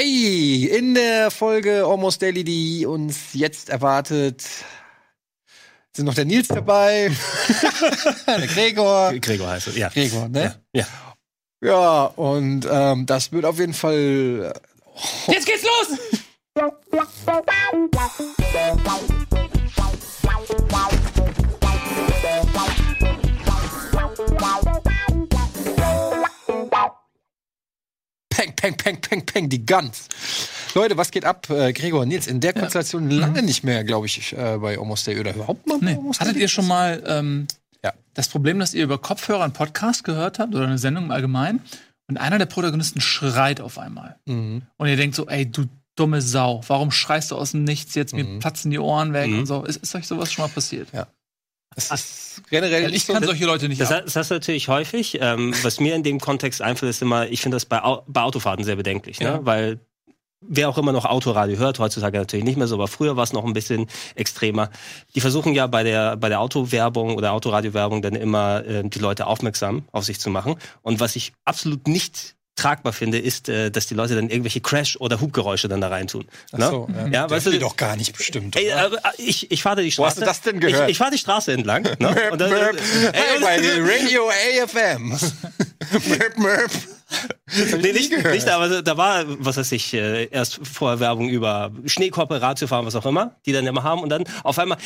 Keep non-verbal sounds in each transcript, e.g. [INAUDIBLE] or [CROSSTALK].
Hey, in der Folge Almost Daily, die uns jetzt erwartet, sind noch der Nils dabei, [LAUGHS] der Gregor. Gregor heißt es, ja. Gregor, ne? Ja. Ja, und ähm, das wird auf jeden Fall. Jetzt geht's los! [LAUGHS] Peng, peng, peng, peng, peng, die Guns. Leute, was geht ab? Äh, Gregor, Nils, in der Konstellation lange nicht mehr, glaube ich, äh, bei Almost Daily oder überhaupt mal Nee. Hattet ihr schon mal ähm, Ja. das Problem, dass ihr über Kopfhörer einen Podcast gehört habt oder eine Sendung im Allgemeinen und einer der Protagonisten schreit auf einmal Mhm. und ihr denkt so, ey, du dumme Sau, warum schreist du aus dem Nichts jetzt, mir Mhm. platzen die Ohren weg Mhm. und so. Ist, ist euch sowas schon mal passiert? Ja. Das ist generell Weil ich so kann solche Leute nicht Das, ab. das hast du natürlich häufig. Ähm, was mir in dem Kontext einfällt, ist immer, ich finde das bei, Au bei Autofahrten sehr bedenklich, ne? Ja. weil wer auch immer noch Autoradio hört, heutzutage natürlich nicht mehr so, aber früher war es noch ein bisschen extremer. Die versuchen ja bei der, bei der Autowerbung oder Autoradiowerbung dann immer äh, die Leute aufmerksam auf sich zu machen. Und was ich absolut nicht tragbar finde, ist, äh, dass die Leute dann irgendwelche Crash- oder Hubgeräusche dann da reintun. Ach ne? so, ja. Ja, weißt du, die doch gar nicht bestimmt. Ey, äh, ich, ich fahre die Wo hast Straße. du das denn gehört? Ich, ich fahre die Straße entlang. Ne? Und dann, Merp. ey, Hey, und- bei [LAUGHS] Radio AFM. Merp, merp. Nee, nicht, nicht, aber da war, was weiß ich, äh, erst vorher Werbung über Schneekoppe, Radiofahren, was auch immer, die dann immer haben und dann auf einmal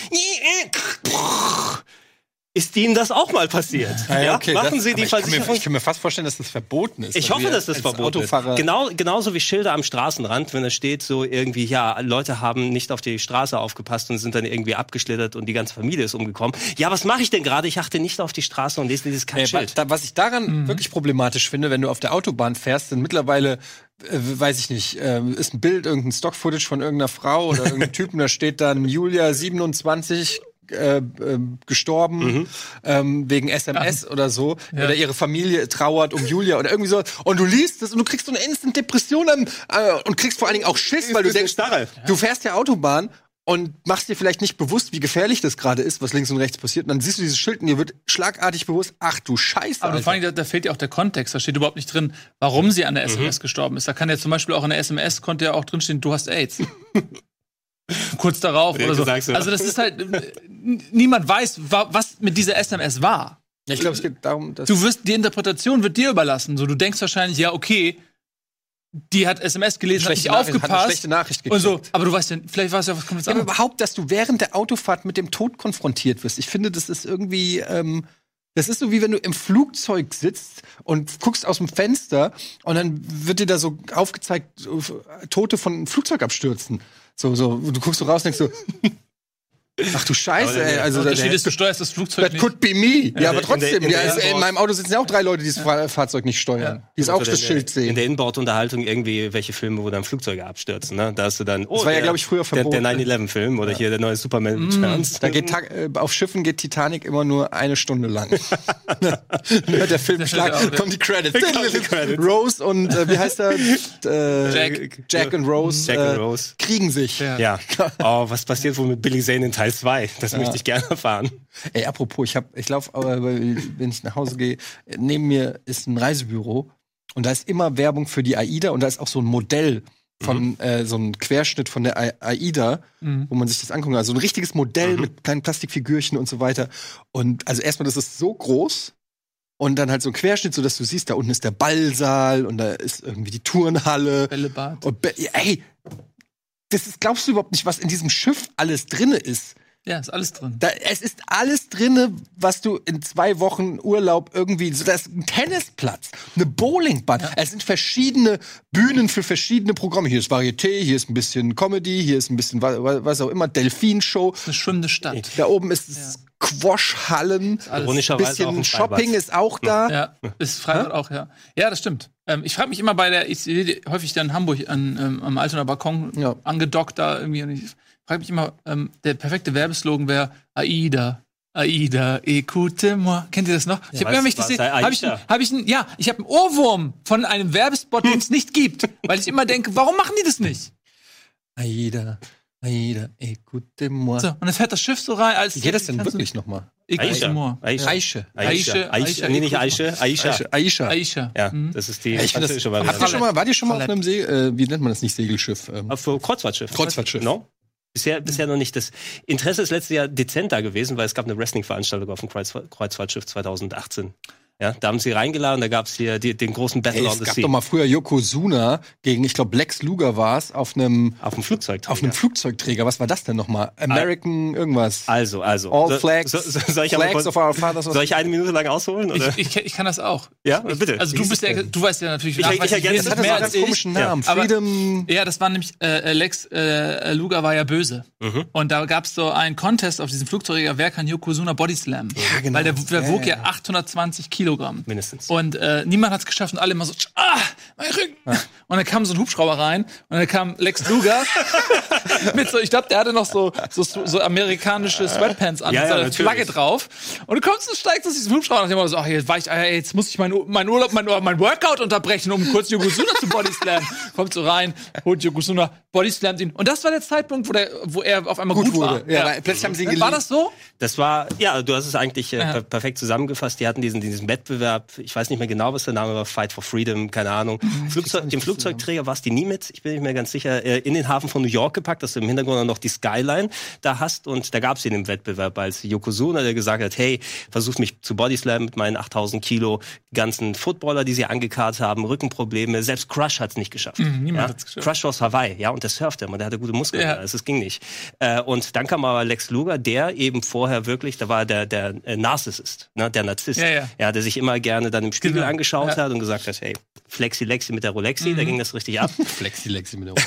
ist ihnen das auch mal passiert. Ja, okay, Machen das- Sie die ich kann, mir, Versicherung. ich kann mir fast vorstellen, dass das verboten ist. Ich weil hoffe, dass das verboten ist. Genau, genauso wie Schilder am Straßenrand, wenn da steht so irgendwie, ja, Leute haben nicht auf die Straße aufgepasst und sind dann irgendwie abgeschlittert und die ganze Familie ist umgekommen. Ja, was mache ich denn gerade? Ich achte nicht auf die Straße und lese dieses Kackschild. wa- da, was ich daran wirklich problematisch finde, wenn du auf der Autobahn fährst, sind mittlerweile, äh, weiß ich nicht, äh, ist ein Bild, irgendein Stock-Footage von irgendeiner Frau oder irgendeinem [LAUGHS] Typen, da steht dann Julia 27 äh, äh, gestorben ähm, wegen SMS oder so Ja. oder ihre Familie trauert um Julia oder irgendwie so und du liest das und du kriegst so eine instant Depression am, äh, und kriegst vor allen Dingen auch Schiss, weil du denkst, Starre. du fährst ja Autobahn und machst dir vielleicht nicht bewusst, wie gefährlich das gerade ist, was links und rechts passiert. Und dann siehst du dieses Schild und dir wird schlagartig bewusst, ach du Scheiße. Aber vor allem, da, da fehlt ja auch der Kontext. Da steht überhaupt nicht drin, warum sie an der Mhm. SMS gestorben ist. Da kann ja zum Beispiel auch in der SMS konnte ja auch drinstehen, du hast AIDS. [LAUGHS] [LAUGHS] Kurz darauf Ja, oder so. sagst du. Also das ist halt, niemand weiß, wa- was mit dieser SMS war. Ja, ich glaube, es geht darum, dass Du wirst, die Interpretation wird dir überlassen. So, du denkst wahrscheinlich, ja, okay, die hat SMS gelesen, hat schlechte nicht Nachricht, hat eine aufgepasst. schlechte Nachricht und so, gekriegt. aber du weißt ja, vielleicht weißt du ja, was kommt jetzt Ja, aber an. überhaupt, dass du während der Autofahrt mit dem Tod konfrontiert wirst. Ich finde, das ist irgendwie, ähm, das ist so wie wenn du im Flugzeug sitzt und guckst aus dem Fenster und dann wird dir da so aufgezeigt, äh, Tote von einem Flugzeugabstürzen. So, so, du guckst so raus und denkst so, ach du Scheiße, der- ey, Der also das, Unterschied ist, du steuerst das Flugzeug that nicht. could be me. Ja, aber in trotzdem, der- in ja, der in meinem Auto sitzen ja auch drei Leute, die das Fahr- Fahrzeug nicht steuern, die es auch das in Schild der, In sehen. der Inboard-Unterhaltung irgendwie welche Filme, wo dann Flugzeuge abstürzen. Ne? Da hast du dann. Oh, Das war ja, der- glaub ich, früher Der, verboten. der 9-11-Film oder hier der neue Superman Returns. Da geht äh, auf Schiffen geht Titanic immer nur eine Stunde lang. [LAUGHS] Hört der Film schlag, kommen die Credits. Die Credits. Rose und äh, wie heißt er? [LAUGHS] Äh, Jack. Jack und Rose, Jack und äh, Rose. kriegen sich. Ja. Ja. Oh, was passiert wohl mit Billy Zane in Teil 2? Das möchte ich gerne erfahren. Ey, apropos, ich hab, ich laufe, aber wenn ich nach Hause gehe, neben mir ist ein Reisebüro und da ist immer Werbung für die AIDA und da ist auch so ein Modell von äh, so ein Querschnitt von der A- AIDA, Mhm. wo man sich das angucken kann. Also ein richtiges Modell mit kleinen Plastikfigürchen und so weiter. Und also erstmal, das ist so groß und dann halt so ein Querschnitt, so dass du siehst, da unten ist der Ballsaal und da ist irgendwie die Turnhalle. Bällebad. Und be- ey, das ist, glaubst du überhaupt nicht, was in diesem Schiff alles drinne ist? Ja, ist alles drin. Da, es ist alles drinne, was du in zwei Wochen Urlaub irgendwie. So, da ist ein Tennisplatz, eine Bowlingbahn. Es sind verschiedene Bühnen für verschiedene Programme. Hier ist Varieté, hier ist ein bisschen Comedy, hier ist ein bisschen wa- wa- was auch immer, Delfinshow. Eine schwimmende Stadt. Da oben ist es Quash-Hallen. Ironischerweise Bisschen. Shopping ist auch da. Ja, ist Freibad auch, ja. Ja, das stimmt. Ähm, ich frage mich immer bei der, ich sehe häufig da in Hamburg an, ähm, am Altonaer Balkon Ja. angedockt da irgendwie. Und ich frage mich immer, ähm, der perfekte Werbeslogan wäre AIDA. Aida, écoute-moi. Kennt ihr das noch? Ich habe was gesehen, habe ich, hab ich, ja, ich habe einen Ohrwurm von einem Werbespot, den es nicht gibt, weil ich immer denke, warum machen die das nicht? Aida. Aida, écoutez-moi. So, und dann fährt das Schiff so rein. Als Wie geht das denn wirklich nochmal? Aisha. Aische. Aisha, Aisha. Aisha, Nee, nicht Aisha. Aisha. Aisha. Aisha. Aisha. Ja, Mhm. das ist die französische habt ihr Variante. schon mal, wart ihr schon mal auf einem See, äh, wie nennt man das nicht, Segelschiff? Ähm, Auf äh, Kreuzfahrtschiff. Kreuzfahrtschiff. No? Bisher, bisher noch nicht. Das Interesse ist letztes Jahr dezent da gewesen, weil es gab eine Wrestling-Veranstaltung auf dem Kreuzfahr Kreuzfahrtschiff 2018. Ja, da haben sie reingeladen, da gab es hier die, den großen Battle Ey, on es the gab Sea. doch mal früher Yokozuna gegen, ich glaube, Lex Luger war es, auf einem auf dem Flugzeug. auf einem Flugzeugträger. Was war das denn nochmal? American irgendwas. Also, also. All So- flags, so, so, soll, ich aber flags of our fathers. soll ich eine Minute lang ausholen? Oder? Ich, ich, ich kann das auch. ja, Ich, bitte. Also du bist ja, du weißt ja natürlich Ich- ich nachweislich ergänze- das hat ja mehr einen als ich. komischen Namen. Aber- Freedom. Ja, das war nämlich äh, Lex äh, Luger war ja böse. Mhm. Und da gab es so einen Contest auf diesem Flugzeug, wer kann Yokozuna Body Slam? Ja, genau. Weil der, der Ja, wog ja, ja 820 Kilogramm. Mindestens. Und äh, niemand hat es geschafft und alle immer so, ah, mein Rücken. Und dann kam so ein Hubschrauber rein und dann kam Lex Luger [LAUGHS] mit so, ich glaube, der hatte noch so, so, so amerikanische Sweatpants an, Ja, mit ja, so einer. Flagge drauf. Und du kommst und steigst aus diesem Hubschrauber und immer so, ach, jetzt, war ich, ah, jetzt muss ich meinen mein Urlaub, mein, mein Workout unterbrechen, um kurz Yokozuna zu Bodyslam. [LAUGHS] Kommt so rein, holt Yokozuna, Bodyslammt ihn. Und das war der Zeitpunkt, wo, der, wo er auf einmal gut, Gut wurde. war. Ja, weil plötzlich haben sie ihn War das so? Das war, ja, du hast es eigentlich äh, Ja. per perfekt zusammengefasst. Die hatten diesen, diesen Wettbewerb, ich weiß nicht mehr genau, was der Name war, Fight for Freedom, keine Ahnung. Flugzeug, den Flugzeugträger war es die Nimitz, ich bin nicht mehr ganz sicher, äh, in den Hafen von New York gepackt, dass du im Hintergrund auch noch die Skyline da hast. Und da gab es ihn im Wettbewerb als Yokozuna, der gesagt hat, hey, versucht mich zu Bodyslam mit meinen 8000 Kilo, ganzen Footballer, die sie angekarrt haben, Rückenprobleme, selbst Crush hat es nicht geschafft. niemand ja? hat's geschafft. Crush aus Hawaii, ja, und der surfte immer, der hatte gute Muskeln, Ja. also es ging nicht. Äh, und dann kam aber Lex Luger, der eben vorher wirklich, da war der, der äh, Narzissist, ne, der Narzisst, Ja, ja. Der sich immer gerne dann im Spiegel Genau. angeschaut Ja. Mhm. hat und gesagt hat, hey, Flexi Lexi mit der Rolexi, da ging das richtig ab. [LAUGHS] Flexi Lexi mit der [LAUGHS]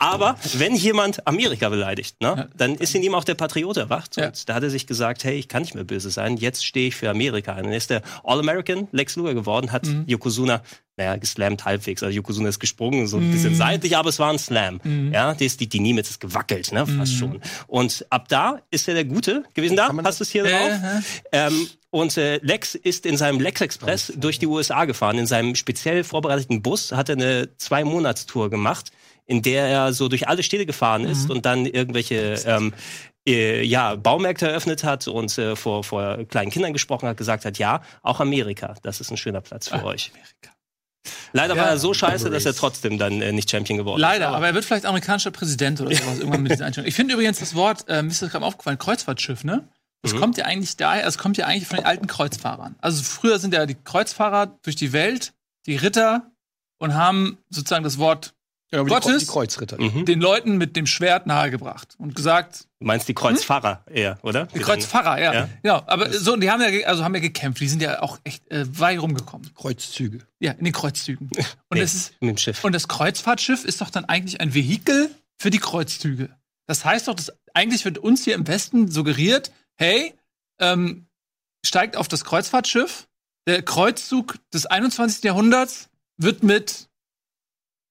Aber wenn jemand Amerika beleidigt, ne, Ja. dann ist in ihm auch der Patriot erwacht. Ja. Und da hat er sich gesagt, hey, ich kann nicht mehr böse sein, jetzt stehe ich für Amerika ein. Und dann ist der All-American Lex Luger geworden, hat Mhm. Yokozuna, naja, geslammt halbwegs. Also Yokozuna ist gesprungen, so ein Mhm. bisschen seitlich, aber es war ein Slam. Ja, die, ist, die, die Niemitz ist gewackelt, ne, fast Mhm. schon. Und ab da ist er der Gute gewesen. Da, hast du es hier Ja, drauf? Ähm, und äh, Lex ist in seinem Lex Express durch die USA gefahren. In seinem speziell vorbereiteten Bus hat er eine Zwei-Monats-Tour gemacht, in der er so durch alle Städte gefahren ist und dann irgendwelche ähm, äh, ja, Baumärkte eröffnet hat und äh, vor, vor kleinen Kindern gesprochen hat, gesagt hat, ja, auch Amerika, das ist ein schöner Platz für euch. Leider war Ja. er so scheiße, dass er trotzdem dann äh, nicht Champion geworden Leider, ist. aber er wird vielleicht amerikanischer Präsident oder [LAUGHS] sowas irgendwann mit dieser Einstellung. Ich finde übrigens das Wort, äh, mir ist das gerade aufgefallen, Kreuzfahrtschiff, ne? Das Mhm. kommt ja eigentlich daher, es kommt ja eigentlich von den alten Kreuzfahrern. Also früher sind ja die Kreuzfahrer durch die Welt, die Ritter und haben sozusagen das Wort wie Gottes? die, Kreu- die Kreuzritter. Mhm. den Leuten mit dem Schwert nahegebracht und gesagt, Du meinst die Kreuzfahrer eher, oder? die Kreuzfahrer, ja. Ja. Genau, aber so, und die haben ja, also haben ja gekämpft, die sind ja auch echt äh, weit rumgekommen. Kreuzzüge. Ja, in den Kreuzzügen. Und, Nee, das ist, mit dem Schiff. und das Kreuzfahrtschiff ist doch dann eigentlich ein Vehikel für die Kreuzzüge. Das heißt doch, dass eigentlich wird uns hier im Westen suggeriert, hey, ähm, steigt auf das Kreuzfahrtschiff, der Kreuzzug des 21. Jahrhunderts wird mit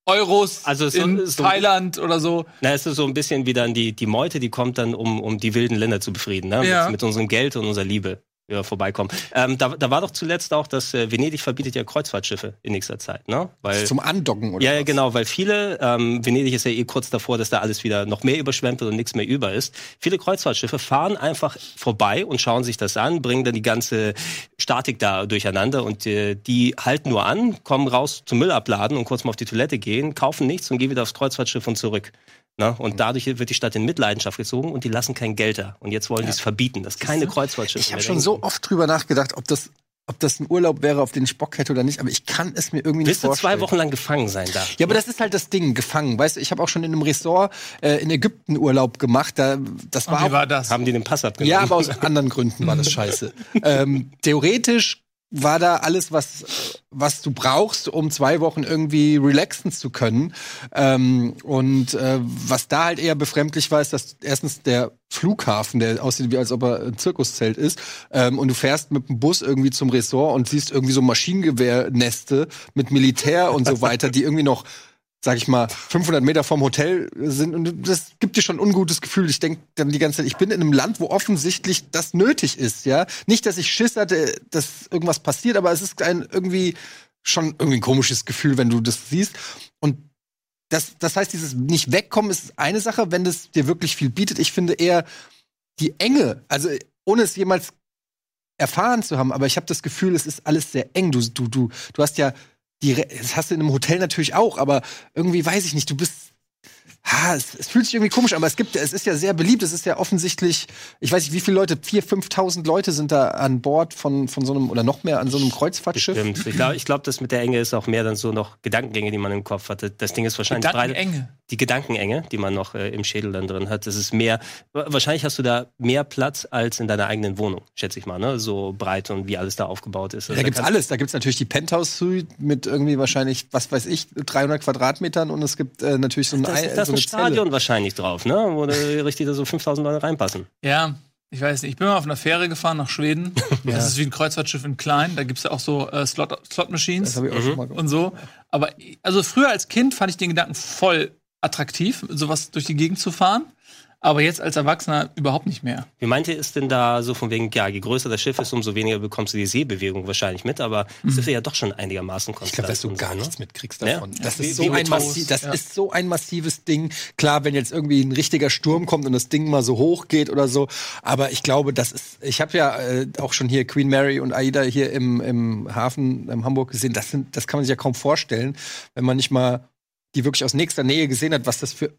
Euros Also so- in so- Thailand oder so. Na, es ist so ein bisschen wie dann die, die Meute, die kommt dann, um, um die wilden Länder zu befrieden, ne? Ja. Mit, mit unserem Geld und unserer Liebe. Ja, vorbeikommen. Ähm, da, da war doch zuletzt auch, dass äh, Venedig verbietet ja Kreuzfahrtschiffe in nächster Zeit, ne? Weil, Zum Andocken oder ja, ja, was? genau, weil viele, ähm, Venedig ist ja eh kurz davor, dass da alles wieder noch mehr überschwemmt wird und nichts mehr über ist. Viele Kreuzfahrtschiffe fahren einfach vorbei und schauen sich das an, bringen dann die ganze Statik da durcheinander und äh, die halten nur an, kommen raus zum Müll abladen und kurz mal auf die Toilette gehen, kaufen nichts und gehen wieder aufs Kreuzfahrtschiff und zurück. Na, Mhm. und dadurch wird die Stadt in Mitleidenschaft gezogen und die lassen kein Geld da. Und jetzt wollen die es verbieten, dass keine Kreuzfahrtschiffe Ich habe schon so oft drüber nachgedacht, ob das, ob das ein Urlaub wäre, auf den ich Bock hätte oder nicht, aber ich kann es mir irgendwie nicht Willst du vorstellen. zwei Wochen lang gefangen sein da? Ja, aber das ist halt das Ding, gefangen. Weißt du, ich habe auch schon in einem Ressort äh, in Ägypten Urlaub gemacht. Da, das war Wie auch war das? Haben die den Pass abgenommen? Ja, aber aus anderen Gründen war das [LAUGHS] scheiße. ähm, theoretisch war da alles, was, was du brauchst, um zwei Wochen irgendwie relaxen zu können. Ähm, und äh, was da halt eher befremdlich war, ist, dass erstens der Flughafen, der aussieht wie als ob er ein Zirkuszelt ist, ähm, und du fährst mit dem Bus irgendwie zum Ressort und siehst irgendwie so Maschinengewehrneste mit Militär und so [LAUGHS] weiter, die irgendwie noch sag ich mal, 500 Meter vom Hotel sind. Und das gibt dir schon ein ungutes Gefühl. Ich denke dann die ganze Zeit, ich bin in einem Land, wo offensichtlich das nötig ist, ja. Nicht, dass ich Schiss hatte, dass irgendwas passiert, aber es ist ein irgendwie schon irgendwie ein komisches Gefühl, wenn du das siehst. Und das, das heißt, dieses nicht wegkommen ist eine Sache, wenn das dir wirklich viel bietet. Ich finde eher die Enge, also ohne es jemals erfahren zu haben, aber ich habe das Gefühl, es ist alles sehr eng. Du, du, du, du hast ja die, das hast du in einem Hotel natürlich auch, aber irgendwie weiß ich nicht, du bist Ha, es, es fühlt sich irgendwie komisch an, aber es gibt, es ist ja sehr beliebt. Es ist ja offensichtlich, ich weiß nicht, wie viele Leute, 4.000, 5.000 Leute sind da an Bord von, von so einem, oder noch mehr an so einem Kreuzfahrtschiff. Stimmt. Ich glaube, ich glaub, das mit der Enge ist auch mehr dann so noch Gedankengänge, die man im Kopf hatte. Das Ding ist wahrscheinlich breiter. Gedankenenge. Die Gedankenenge, die man noch äh, im Schädel dann drin hat. Das ist mehr, wa- wahrscheinlich hast du da mehr Platz als in deiner eigenen Wohnung, schätze ich mal, ne? So breit und wie alles da aufgebaut ist. Also Da gibt's kannst- alles. Da gibt's natürlich die Penthouse-Suite mit irgendwie wahrscheinlich, was weiß ich, 300 Quadratmetern und es gibt äh, natürlich so ein, Da Ei- ist, da ist so Stadion Zelle. wahrscheinlich drauf, ne? Wo da richtig da so 5000 Leute reinpassen. Ja, ich weiß nicht. Ich bin mal auf einer Fähre gefahren nach Schweden. [LAUGHS] Das ist wie ein Kreuzfahrtschiff in klein. Da gibt's ja auch so äh, Slot, Slot Machines. Das habe ich auch schon mal gemacht. und so. Aber also früher als Kind fand ich den Gedanken voll attraktiv, sowas durch die Gegend zu fahren. Aber jetzt als Erwachsener überhaupt nicht mehr. Wie meint ihr, ist denn da so von wegen, ja, je größer das Schiff ist, umso weniger bekommst du die Seebewegung wahrscheinlich mit, aber es ist ja doch schon einigermaßen Ich konstant. glaube, dass du gar so, ne? nichts mitkriegst Ja. davon. Das, Wie- ist so, massi das Ja. ist so ein massives Ding. Klar, wenn jetzt irgendwie ein richtiger Sturm kommt und das Ding mal so hoch geht oder so. Aber ich glaube, das ist. Ich habe ja äh, auch schon hier Queen Mary und Aida hier im, im Hafen in Hamburg gesehen. Das, sind, das kann man sich ja kaum vorstellen, wenn man nicht mal die wirklich aus nächster Nähe gesehen hat, was das für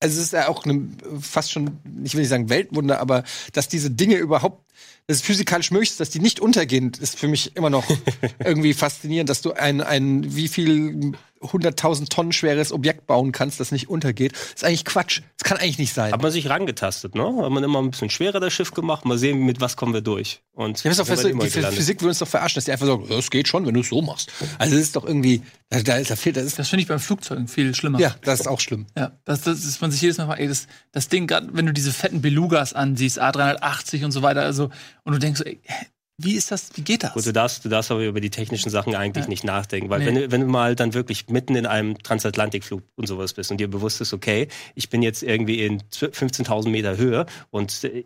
also es ist ja auch eine, fast schon, ich will nicht sagen Weltwunder, aber dass diese Dinge überhaupt, dass es physikalisch möglich ist, dass die nicht untergehen, ist für mich immer noch [LAUGHS] irgendwie faszinierend, dass du ein, ein wie viel 100.000 Tonnen schweres Objekt bauen kannst, das nicht untergeht. ist eigentlich Quatsch. Das kann eigentlich nicht sein. Hat man sich rangetastet, ne? Hat man immer ein bisschen schwerer das Schiff gemacht, mal sehen, mit was kommen wir durch. Und Ja, ist doch fest, die gelandet. Physik würde uns doch verarschen, dass die einfach sagen, es geht schon, wenn du es so machst. Also das ist doch irgendwie, da, da, ist- da fehlt, das ist, Das finde ich beim Flugzeugen viel schlimmer. ja, das ist auch schlimm. Ja, das, das ist man sich jedes Mal fragt, ey, das, das Ding, gerade wenn du diese fetten Belugas ansiehst, A380 und so weiter, also, und du denkst so, ey, hä, wie ist das, wie geht das? Gut, du darfst, du darfst aber über die technischen Sachen eigentlich Ja. nicht nachdenken, weil Nee. wenn, du- wenn du mal dann wirklich mitten in einem Transatlantikflug und sowas bist und dir bewusst ist, okay, ich bin jetzt irgendwie in 15.000 Meter Höhe und äh,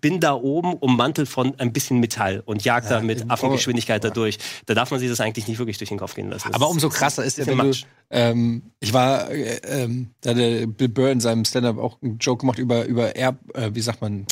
bin da oben ummantelt von ein bisschen Metall und jag da Ja, mit eben. Affengeschwindigkeit da durch. Da darf man sich das eigentlich nicht wirklich durch den Kopf gehen lassen. Das Aber ist- umso krasser ist ja, bisschen wenn du, Matsch. ähm, ich war, äh, ähm, da hat der Bill Burr in seinem Stand-up auch einen Joke gemacht über, über Air, äh, wie sagt man,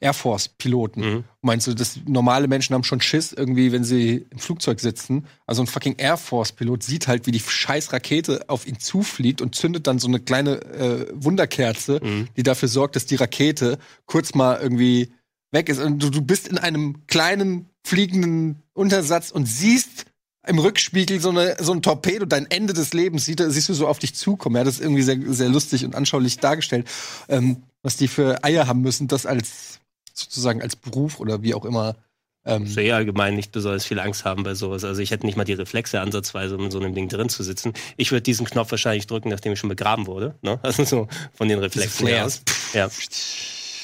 Air Force-Piloten. Mhm. Meinst du, dass normale Menschen haben schon Schiss irgendwie, wenn sie im Flugzeug sitzen? Also ein fucking Air Force-Pilot sieht halt, wie die scheiß Rakete auf ihn zufliegt und zündet dann so eine kleine äh, Wunderkerze, Mhm. die dafür sorgt, dass die Rakete kurz mal irgendwie weg ist. Und du, du bist in einem kleinen fliegenden Untersatz und siehst im Rückspiegel so, eine, so ein Torpedo, dein Ende des Lebens, siehst, du- siehst du so auf dich zukommen. Ja, das ist irgendwie sehr, sehr lustig und anschaulich dargestellt, ähm, was die für Eier haben müssen, das als sozusagen als Beruf oder wie auch immer. Ähm, so eh allgemein nicht besonders viel Angst haben bei sowas. Also ich hätte nicht mal die Reflexe ansatzweise, um in so einem Ding drin zu sitzen. Ich würde diesen Knopf wahrscheinlich drücken, nachdem ich schon begraben wurde. Ne? [LAUGHS] Also so von den Reflexen her aus. Ja.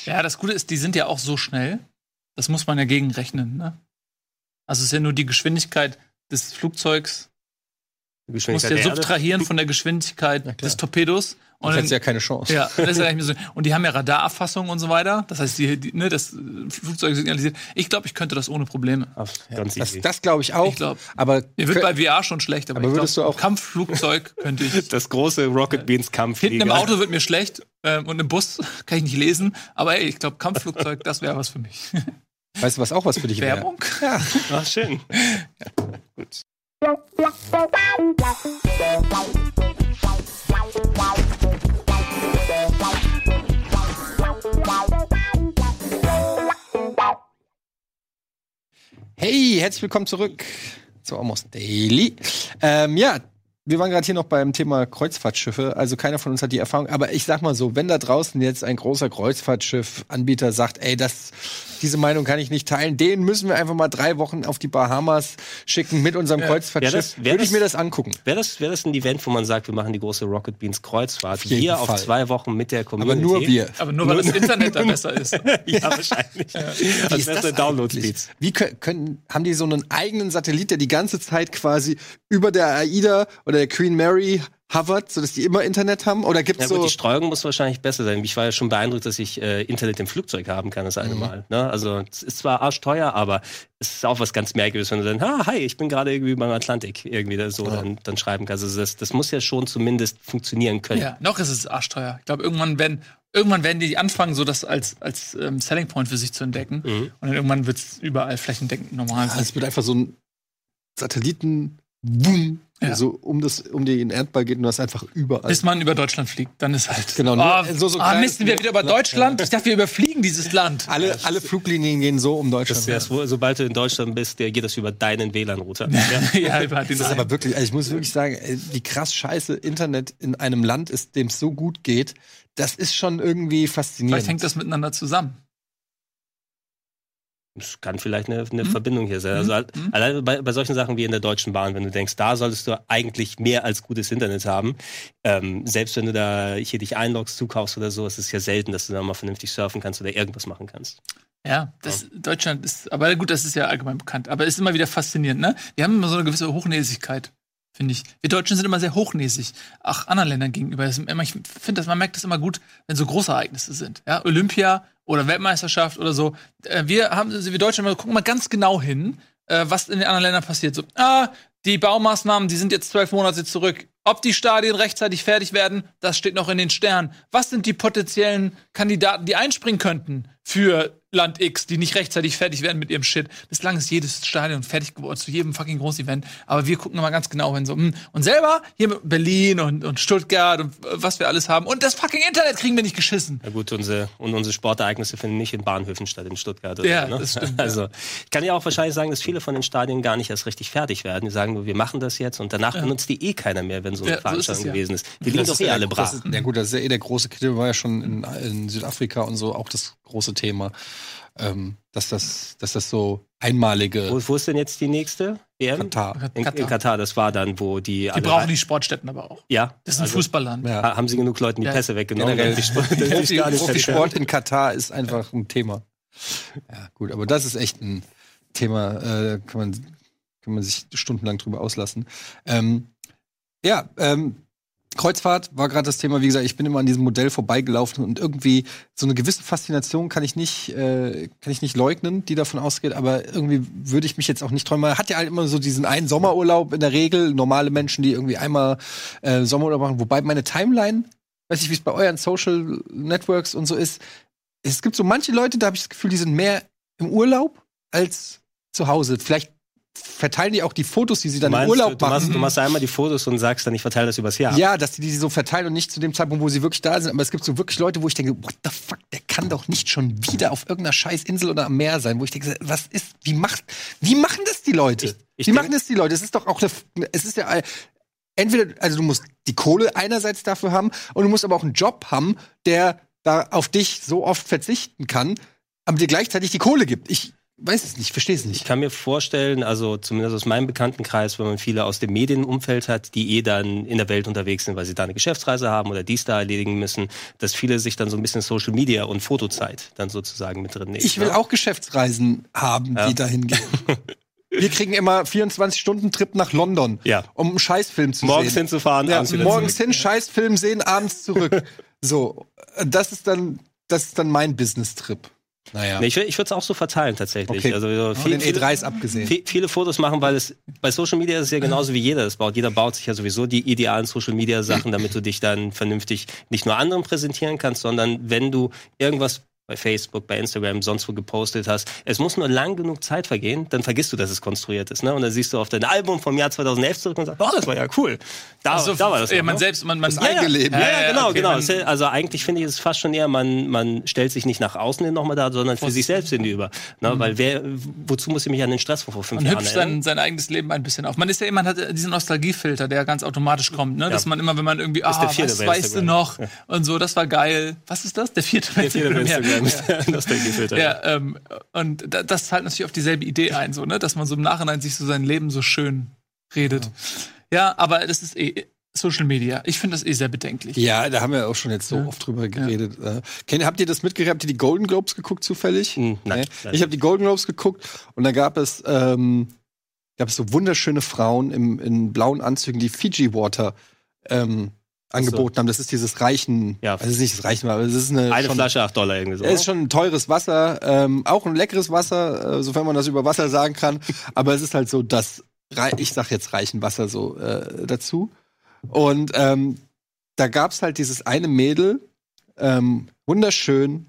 Ja, das Gute ist, die sind ja auch so schnell. Das muss man ja gegenrechnen, ne? Also es ist ja nur die Geschwindigkeit des Flugzeugs. Die Du musst Geschwindigkeit ja subtrahieren von der Geschwindigkeit des Torpedos. Und hättest dann, ja keine Chance. ja, das ist ja so. Und die haben ja Radarerfassung und so weiter. Das heißt, die, die, ne, das Flugzeug signalisiert. Ich glaube, ich könnte das ohne Probleme. Auf- Ja, Ganz das das glaube ich auch. Ich glaub, aber Mir wird bei VR schon schlecht, aber, Aber ich würdest glaub, du auch- Kampfflugzeug könnte ich. [LAUGHS] das große Rocket Beans Kampfflieger. Hinten im Auto wird mir schlecht ähm, und im Bus [LAUGHS] kann ich nicht lesen. Aber ey, ich glaube, Kampfflugzeug, das wäre was für mich. [LAUGHS] weißt du, was auch was für dich wäre? Werbung? Ja. Ach, schön. Gut. Hey, herzlich willkommen zurück zu Almost Daily. Ähm, ja, wir waren gerade hier noch beim Thema Kreuzfahrtschiffe. Also keiner von uns hat die Erfahrung. Aber ich sag mal so, wenn da draußen jetzt ein großer Kreuzfahrtschiff-Anbieter sagt, ey, das, diese Meinung kann ich nicht teilen, den müssen wir einfach mal drei Wochen auf die Bahamas schicken mit unserem Ja. Kreuzfahrtschiff, würde ich mir das angucken. Wäre das, wär das ein Event, wo man sagt, wir machen die große Rocket Beans Kreuzfahrt jeden hier Fall. auf zwei Wochen mit der Aber Community? nur wir. Aber nur weil das [LAUGHS] Internet da besser ist. ja, wahrscheinlich. Wie Als ist das? Download-Speeds. Wie können, können, haben die so einen eigenen Satellit, der die ganze Zeit quasi über der AIDA oder der Queen Mary hovert, sodass die immer Internet haben? Oder gibt's Ja gut, so. die Streuung muss wahrscheinlich besser sein. Ich war ja schon beeindruckt, dass ich äh, Internet im Flugzeug haben kann, das eine Mhm. Mal. Ne? Also es ist zwar arschteuer, aber es ist auch was ganz Merkwürdiges, wenn du dann, ah, hi, ich bin gerade irgendwie beim Atlantik, irgendwie da so Ja. dann, dann schreiben kannst. Also das, das muss ja schon zumindest funktionieren können. Ja, noch ist es arschteuer. Ich glaube, irgendwann werden, irgendwann werden die anfangen, so das als, als ähm, Selling Point für sich zu entdecken. Mhm. Und dann irgendwann wird es überall flächendeckend normal es wird einfach so ein Satelliten. Ja. so um, das, um den Erdball geht und du hast einfach überall. Bis man über Deutschland fliegt, dann ist halt. Genau, Oh, so- so ah, sind wir wieder über Deutschland? Ich dachte, wir überfliegen dieses Land. alle, alle Fluglinien gehen so um Deutschland. Das wohl, sobald du in Deutschland bist, der geht das über deinen WLAN-Router. [LAUGHS] ja, ja über den Das ist aber wirklich, also ich muss wirklich sagen, ey, wie krass scheiße Internet in einem Land ist, dem es so gut geht, das ist schon irgendwie faszinierend. Vielleicht hängt das miteinander zusammen. Es kann vielleicht eine, eine Mhm. Verbindung hier sein. Also Mhm. alleine bei, bei solchen Sachen wie in der Deutschen Bahn, wenn du denkst, da solltest du eigentlich mehr als gutes Internet haben. Ähm, selbst wenn du da hier dich einloggst, zukaufst oder so, ist es ja selten, dass du da mal vernünftig surfen kannst oder irgendwas machen kannst. Ja, das, Deutschland ist, aber gut, das ist ja allgemein bekannt. Aber es ist immer wieder faszinierend, ne? Wir haben immer so eine gewisse Hochnäsigkeit, finde ich. Wir Deutschen sind immer sehr hochnäsig, auch anderen Ländern gegenüber. Ich finde, dass man merkt das immer gut, wenn so große Ereignisse sind. Ja, Olympia oder Weltmeisterschaft oder so. Äh, Wir haben, also wir Deutschen, gucken mal ganz genau hin, äh, was in den anderen Ländern passiert. So, ah, die Baumaßnahmen, die sind jetzt zwölf Monate zurück. Ob die Stadien rechtzeitig fertig werden, das steht noch in den Sternen. Was sind die potenziellen Kandidaten, die einspringen könnten für Land X, die nicht rechtzeitig fertig werden mit ihrem Shit? Bislang ist jedes Stadion fertig geworden zu jedem fucking Großevent. Aber wir gucken immer ganz genau hin. So, hm. Und selber hier mit Berlin und, und Stuttgart und äh, was wir alles haben. Und das fucking Internet kriegen wir nicht geschissen. Na gut, unsere, und unsere Sportereignisse finden nicht in Bahnhöfen statt, in Stuttgart. Oder Ja, so, ne? das stimmt, [LAUGHS] ja. Also, ich kann ja auch wahrscheinlich sagen, dass viele von den Stadien gar nicht erst richtig fertig werden. Die sagen nur, wir machen das jetzt und danach benutzt die eh keiner mehr, wenn so eine Ja, so ist Veranstaltung es ja. gewesen ist. Die liegen doch eh ja alle große- Ja gut, das ist ja eh der große Kritik, war ja schon in, in Südafrika und so auch das große Thema, ähm, dass das, dass das so einmalige Wo, wo ist denn jetzt die nächste EM? Katar. In, in Katar, das war dann, wo die Die alle brauchen die Sportstätten aber auch. Ja, Das ist ein also, Fußballland. Ja. ha- Haben sie genug Leuten die Ja. Pässe weggenommen? Generell, die? Profisport [LAUGHS] in Katar ist einfach ein Thema. Ja, gut, aber das ist echt ein Thema, äh, kann, man, kann man sich stundenlang drüber auslassen. Ähm, ja, ähm, Kreuzfahrt war gerade das Thema. Wie gesagt, ich bin immer an diesem Modell vorbeigelaufen und irgendwie so eine gewisse Faszination kann ich nicht, äh, kann ich nicht leugnen, die davon ausgeht. Aber irgendwie würde ich mich jetzt auch nicht träumen. Man hat ja halt immer so diesen einen Sommerurlaub in der Regel. Normale Menschen, die irgendwie einmal äh, Sommerurlaub machen. Wobei meine Timeline, weiß ich, wie es bei euren Social Networks und so ist. Es gibt so manche Leute, da habe ich das Gefühl, die sind mehr im Urlaub als zu Hause. Vielleicht verteilen die auch die Fotos, die sie dann Du im meinst, Urlaub du, machst, machen. du machst einmal die Fotos und sagst dann, ich verteile das übers Jahr. Ja, dass die die so verteilen und nicht zu dem Zeitpunkt, wo sie wirklich da sind. Aber es gibt so wirklich Leute, wo ich denke, what the fuck, der kann doch nicht schon wieder auf irgendeiner scheiß Insel oder am Meer sein. Wo ich denke, was ist, wie macht, wie machen das die Leute? Ich- ich wie machen das die Leute? Es ist doch auch eine, es ist ja, entweder, also du musst die Kohle einerseits dafür haben und du musst aber auch einen Job haben, der da auf dich so oft verzichten kann, aber dir gleichzeitig die Kohle gibt. Ich weiß es nicht, verstehe es Ich nicht. kann mir vorstellen, also zumindest aus meinem Bekanntenkreis, wenn man viele aus dem Medienumfeld hat, die eh dann in der Welt unterwegs sind, weil sie da eine Geschäftsreise haben oder dies da erledigen müssen, dass viele sich dann so ein bisschen Social Media und Fotozeit dann sozusagen mit drin nehmen. Ich will ne? auch Geschäftsreisen haben, Ja. die dahin gehen. [LAUGHS] Wir kriegen immer 24-Stunden-Trip nach London, Ja. um einen Scheißfilm zu morgens sehen. hinzufahren, Ja, abends wieder morgens hin, Scheißfilm sehen, abends zurück. [LAUGHS] so, das ist dann, das ist dann mein Business-Trip. Naja, Nee, ich ich würde es auch so verteilen tatsächlich. Okay. Also so von den viel, E3s abgesehen. viel, viele Fotos machen, weil es bei Social Media ist es ja genauso wie jeder das baut. Jeder baut sich ja sowieso die idealen Social Media Sachen, damit du dich dann vernünftig nicht nur anderen präsentieren kannst, sondern wenn du irgendwas bei Facebook, bei Instagram, sonst wo gepostet hast. Es muss nur lang genug Zeit vergehen, dann vergisst du, dass es konstruiert ist. Ne? Und dann siehst du auf dein Album vom Jahr 2011 zurück und sagst, oh, das war ja cool. Da, Also, da war das. ja, noch, man ne? selbst, man, man Das eigene Leben. Ja, ja, genau, okay, genau. man- Also eigentlich finde ich es fast schon eher, man, man stellt sich nicht nach außen hin nochmal da, sondern für sich selbst hinüber. Ne? Weil wer, wozu muss ich mich an den Stress vor fünf Man Jahren hübscht erinnern? sein, sein eigenes Leben ein bisschen auf. Man ist ja immer, man hat diesen Nostalgiefilter, der ganz automatisch kommt, ne? Dass man immer, wenn man irgendwie, ah, was weißt du noch? Und so, das war geil. Was ist das? Der vierte Der vierte Instagram. Instagram ist der Nostalgiefilter. Ja, [LAUGHS] ja ähm, und da- das zahlt natürlich auf dieselbe Idee ein, so, ne? Dass man so im Nachhinein sich so sein Leben so schön redet. Ja, aber das ist eh Social Media. Ich finde das eh sehr bedenklich. Ja, da haben wir auch schon jetzt so Ja. oft drüber geredet. Äh, kennt, habt ihr das mitgekriegt? Habt ihr die Golden Globes geguckt zufällig? Hm, nein, Nee? Ich habe die Golden Globes geguckt und da gab es, ähm, gab es so wunderschöne Frauen im, in blauen Anzügen, die Fiji Water ähm, angeboten haben. Das ist dieses Reichen, Ja. also es ist nicht das Reichen, aber es ist eine, Eine schon, Flasche 8 Dollar irgendwie so. es ist schon ein teures Wasser, ähm, auch ein leckeres Wasser, äh, sofern man das über Wasser sagen kann. [LAUGHS] aber es ist halt so das, ich sag jetzt reichen Wasser so äh, dazu. Und ähm, da gab's halt dieses eine Mädel, ähm, wunderschön,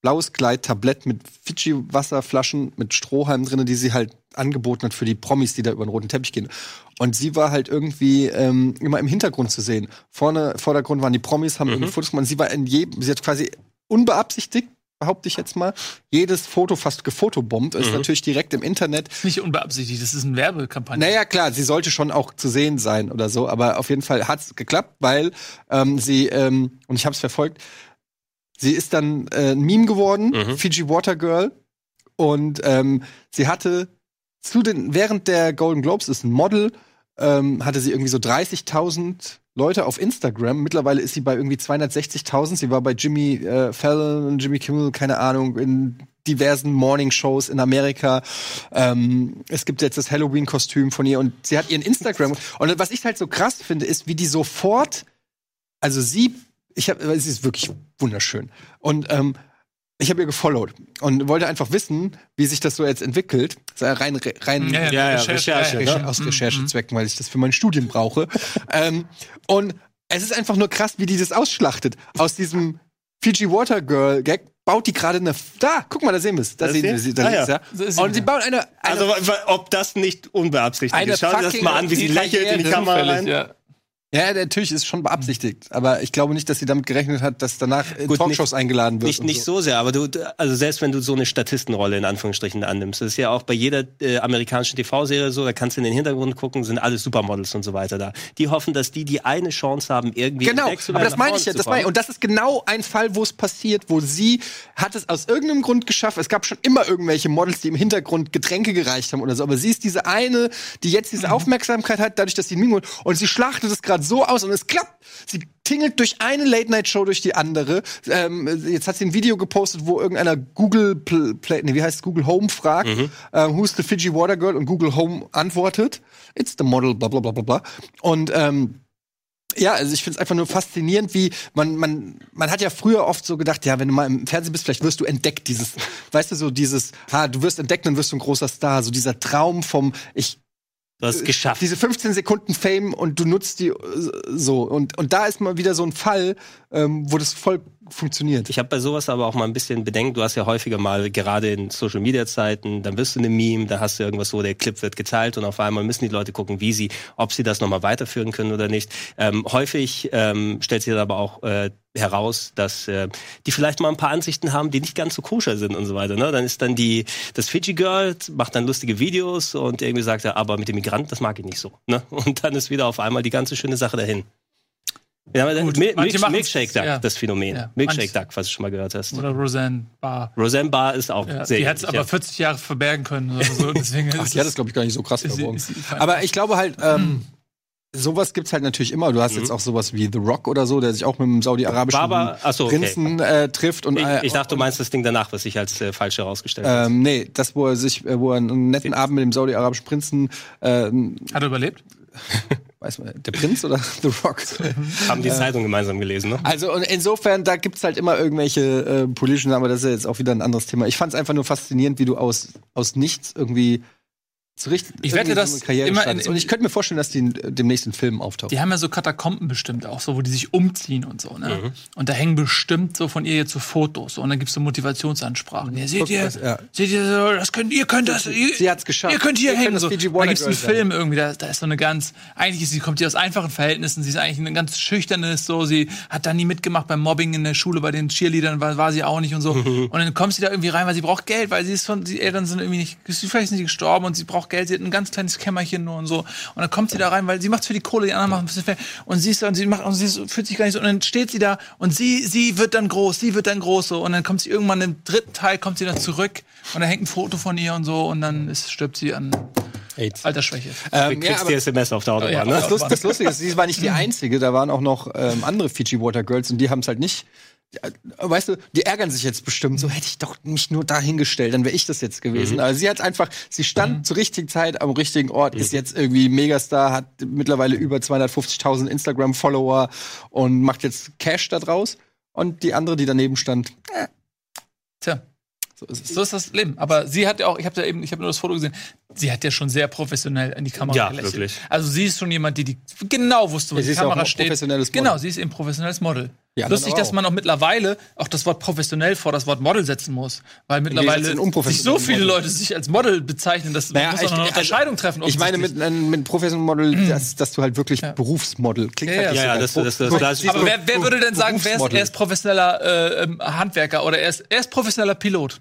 blaues Kleid, Tablett mit Fidschi-Wasserflaschen mit Strohhalm drin, die sie halt angeboten hat für die Promis, die da über den roten Teppich gehen. Und sie war halt irgendwie ähm, immer im Hintergrund zu sehen. Vorne, Vordergrund waren die Promis, haben irgendwie Fotos gemacht. Sie war in jedem, sie hat quasi unbeabsichtigt, behaupte ich jetzt mal, jedes Foto fast gefotobombt. Ist natürlich direkt im Internet. Ist nicht unbeabsichtigt, das ist eine Werbekampagne. Naja, klar, sie sollte schon auch zu sehen sein oder so, aber auf jeden Fall hat's geklappt, weil ähm, sie, ähm, und ich habe es verfolgt, sie ist dann äh, ein Meme geworden, Mhm. Fiji Water Girl, und ähm, sie hatte zu den, während der Golden Globes ist ein Model, ähm, hatte sie irgendwie so 30.000 Leute auf Instagram. Mittlerweile ist sie bei irgendwie 260.000. Sie war bei Jimmy äh, Fallon, Jimmy Kimmel, keine Ahnung, in diversen Morning-Shows in Amerika. Ähm, es gibt jetzt das Halloween-Kostüm von ihr und sie hat ihren Instagram. Und was ich halt so krass finde, ist, wie die sofort, also sie, ich habe, sie ist wirklich wunderschön. Und ähm, ich habe ihr gefollowt und wollte einfach wissen, wie sich das so jetzt entwickelt. Das ist ja rein, rein Ja, ja, Recherche, Recherche, ja, ne? ja. Recher aus Recherchezwecken, weil ich das für meine Studien brauche. [LAUGHS] ähm, und es ist einfach nur krass, wie die das ausschlachtet. Aus diesem Fiji Water Girl Gag baut die gerade eine. Da, guck mal, da sehen wir es. Da Das sehen wir sie. Da Ah, ja. ja. Und sie baut eine. eine Also, ob das nicht unbeabsichtigt ist. Schau dir das mal an, wie sie lächelt in die Kamera rein. Ja. Ja, natürlich ist schon beabsichtigt. Aber ich glaube nicht, dass sie damit gerechnet hat, dass danach in Gut, Talkshows eingeladen wird. Nicht, nicht so. so sehr, aber du, also selbst wenn du so eine Statistenrolle in Anführungsstrichen annimmst, das ist ja auch bei jeder äh, amerikanischen TV-Serie so, da kannst du in den Hintergrund gucken, sind alle Supermodels und so weiter da. Die hoffen, dass die die eine Chance haben, irgendwie Genau, aber das meine ich ja. Das meine ich. Und das ist genau ein Fall, wo es passiert, wo sie hat es aus irgendeinem Grund geschafft. Es gab schon immer irgendwelche Models, die im Hintergrund Getränke gereicht haben oder so. Aber sie ist diese eine, die jetzt Mhm. diese Aufmerksamkeit hat, dadurch, dass sie Mingo und sie schlachtet es gerade so aus und es klappt. Sie tingelt durch eine Late-Night-Show durch die andere. Ähm, jetzt hat sie ein Video gepostet, wo irgendeiner Google Pl Play, nee, wie heißt Google Home fragt, Mhm. ähm, who's the Fiji Water Girl? Und Google Home antwortet, it's the model, bla bla bla bla bla. Und ähm, ja, also ich finde es einfach nur faszinierend, wie man, man, man hat ja früher oft so gedacht, ja, wenn du mal im Fernsehen bist, vielleicht wirst du entdeckt, dieses, weißt du, so dieses, ha, du wirst entdeckt, dann wirst du ein großer Star, so dieser Traum vom, ich, Du hast es geschafft. diese 15 Sekunden Fame und du nutzt die äh, so. Und, und da ist mal wieder so ein Fall, ähm, wo das voll funktioniert. Ich habe bei sowas aber auch mal ein bisschen Bedenken. Du hast ja häufiger mal, gerade in Social Media Zeiten, dann wirst du eine Meme, da hast du irgendwas, wo der Clip wird geteilt und auf einmal müssen die Leute gucken, wie sie, ob sie das nochmal weiterführen können oder nicht. Ähm, häufig ähm, stellt sich aber auch äh, heraus, dass äh, die vielleicht mal ein paar Ansichten haben, die nicht ganz so koscher sind und so weiter. Ne? Dann ist dann die das Fiji Girl macht dann lustige Videos und irgendwie sagt er, aber mit dem Migranten, das mag ich nicht so. Ne? Und dann ist wieder auf einmal die ganze schöne Sache dahin. Ja, aber Gut, Mil machen's, Milkshake Duck, ja. das Phänomen. Ja, Milkshake Duck, was du schon mal gehört hast. Oder Roseanne Barr. Roseanne Barr ist auch Ja, sehr die hat es aber 40 Jahre verbergen können oder so. [LAUGHS] Deswegen Ach, ist die hat es- das, glaube ich, gar nicht so krass verborgen. Aber ich glaube halt, ähm, sowas gibt's halt natürlich immer. Du hast Mhm. jetzt auch sowas wie The Rock oder so, der sich auch mit dem saudi-arabischen so, okay. Prinzen äh, trifft. Und, Ich, äh, ich dachte, du meinst das Ding danach, was sich als äh, falsch herausgestellt hat. Ähm, nee, das, wo er sich, äh, wo er einen netten Abend mit dem saudi-arabischen Prinzen, ähm, Hat er überlebt? [LAUGHS] weiß man, der Prinz oder [LAUGHS] The Rock? Haben die Zeitung gemeinsam gelesen, ne? Also und insofern, da gibt's halt immer irgendwelche äh, politischen, aber das ist ja jetzt auch wieder ein anderes Thema. Ich fand's einfach nur faszinierend, wie du aus, aus nichts irgendwie zu richten. Ich wette, dass so immer in-. Und ich könnte mir vorstellen, dass die in, demnächst in Filmen auftauchen. Die haben ja so Katakomben bestimmt auch, so, wo die sich umziehen und so, ne? Mhm. Und da hängen bestimmt so von ihr jetzt so Fotos so, und dann gibt's so Motivationsansprachen. Ja, seht ihr, ja. seht ihr, so, das könnt, ihr könnt das, ihr, Sie hat's geschafft. ihr könnt hier Ihr könnt hängen. das So. Da Water gibt's einen sein. Film irgendwie, da, da ist so eine ganz, eigentlich ist sie, kommt die aus einfachen Verhältnissen, sie ist eigentlich eine ganz schüchternes, so, sie hat da nie mitgemacht beim Mobbing in der Schule, bei den Cheerleadern war, war sie auch nicht und so. [LAUGHS] und dann kommt sie da irgendwie rein, weil sie braucht Geld, weil sie ist von, die Eltern sind irgendwie nicht, vielleicht sind sie gestorben und sie braucht Geld, sie hat ein ganz kleines Kämmerchen nur und so. Und dann kommt sie da rein, weil sie macht's für die Kohle, die anderen machen Feld. Und sie ist da und sie macht, und sie ist, fühlt sich gar nicht so. Und dann steht sie da und sie, sie wird dann groß, sie wird dann groß so. Und dann kommt sie irgendwann im dritten Teil, kommt sie dann zurück und da hängt ein Foto von ihr und so und dann ist, stirbt sie an AIDS. Altersschwäche. Ähm, Du ja, kriegst aber die SMS auf der Autobahn, Ja, ne? das, Lust, das Lustige ist, sie war nicht die [LAUGHS] einzige, da waren auch noch ähm, andere Fiji Water Girls und die haben es halt nicht weißt du, die ärgern sich jetzt bestimmt. So hätte ich doch mich nur dahingestellt, dann wäre ich das jetzt gewesen. Mhm. Also sie hat einfach, sie stand zur richtigen Zeit am richtigen Ort, ist jetzt irgendwie Megastar, hat mittlerweile über 250.000 Instagram-Follower und macht jetzt Cash da draus. Und die andere, die daneben stand, äh, Tja, so ist es. so ist das Leben. Aber sie hat ja auch, ich habe ja eben, ich habe nur das Foto gesehen, sie hat ja schon sehr professionell in die Kamera Ja, gelächelt. wirklich. Also sie ist schon jemand, die, die genau wusste, wo Ja, sie die ist ja auch Kamera ein steht. professionelles Model. Genau, sie ist eben professionelles Model. Anderen Lustig, dass man auch mittlerweile auch das Wort professionell vor das Wort Model setzen muss. Weil mittlerweile sich so viele Model. Leute sich als Model bezeichnen, dass Naja, man muss auch eine also, Unterscheidung treffen. Ich meine mit, einem- mit Professional Model, dass, dass du halt wirklich Ja. Berufsmodel klingt Ja, halt ja, ja, das- das- das- das- siehst Aber wer, wer würde denn sagen, wer ist, er ist professioneller äh, ähm, Handwerker oder er ist, er ist professioneller Pilot?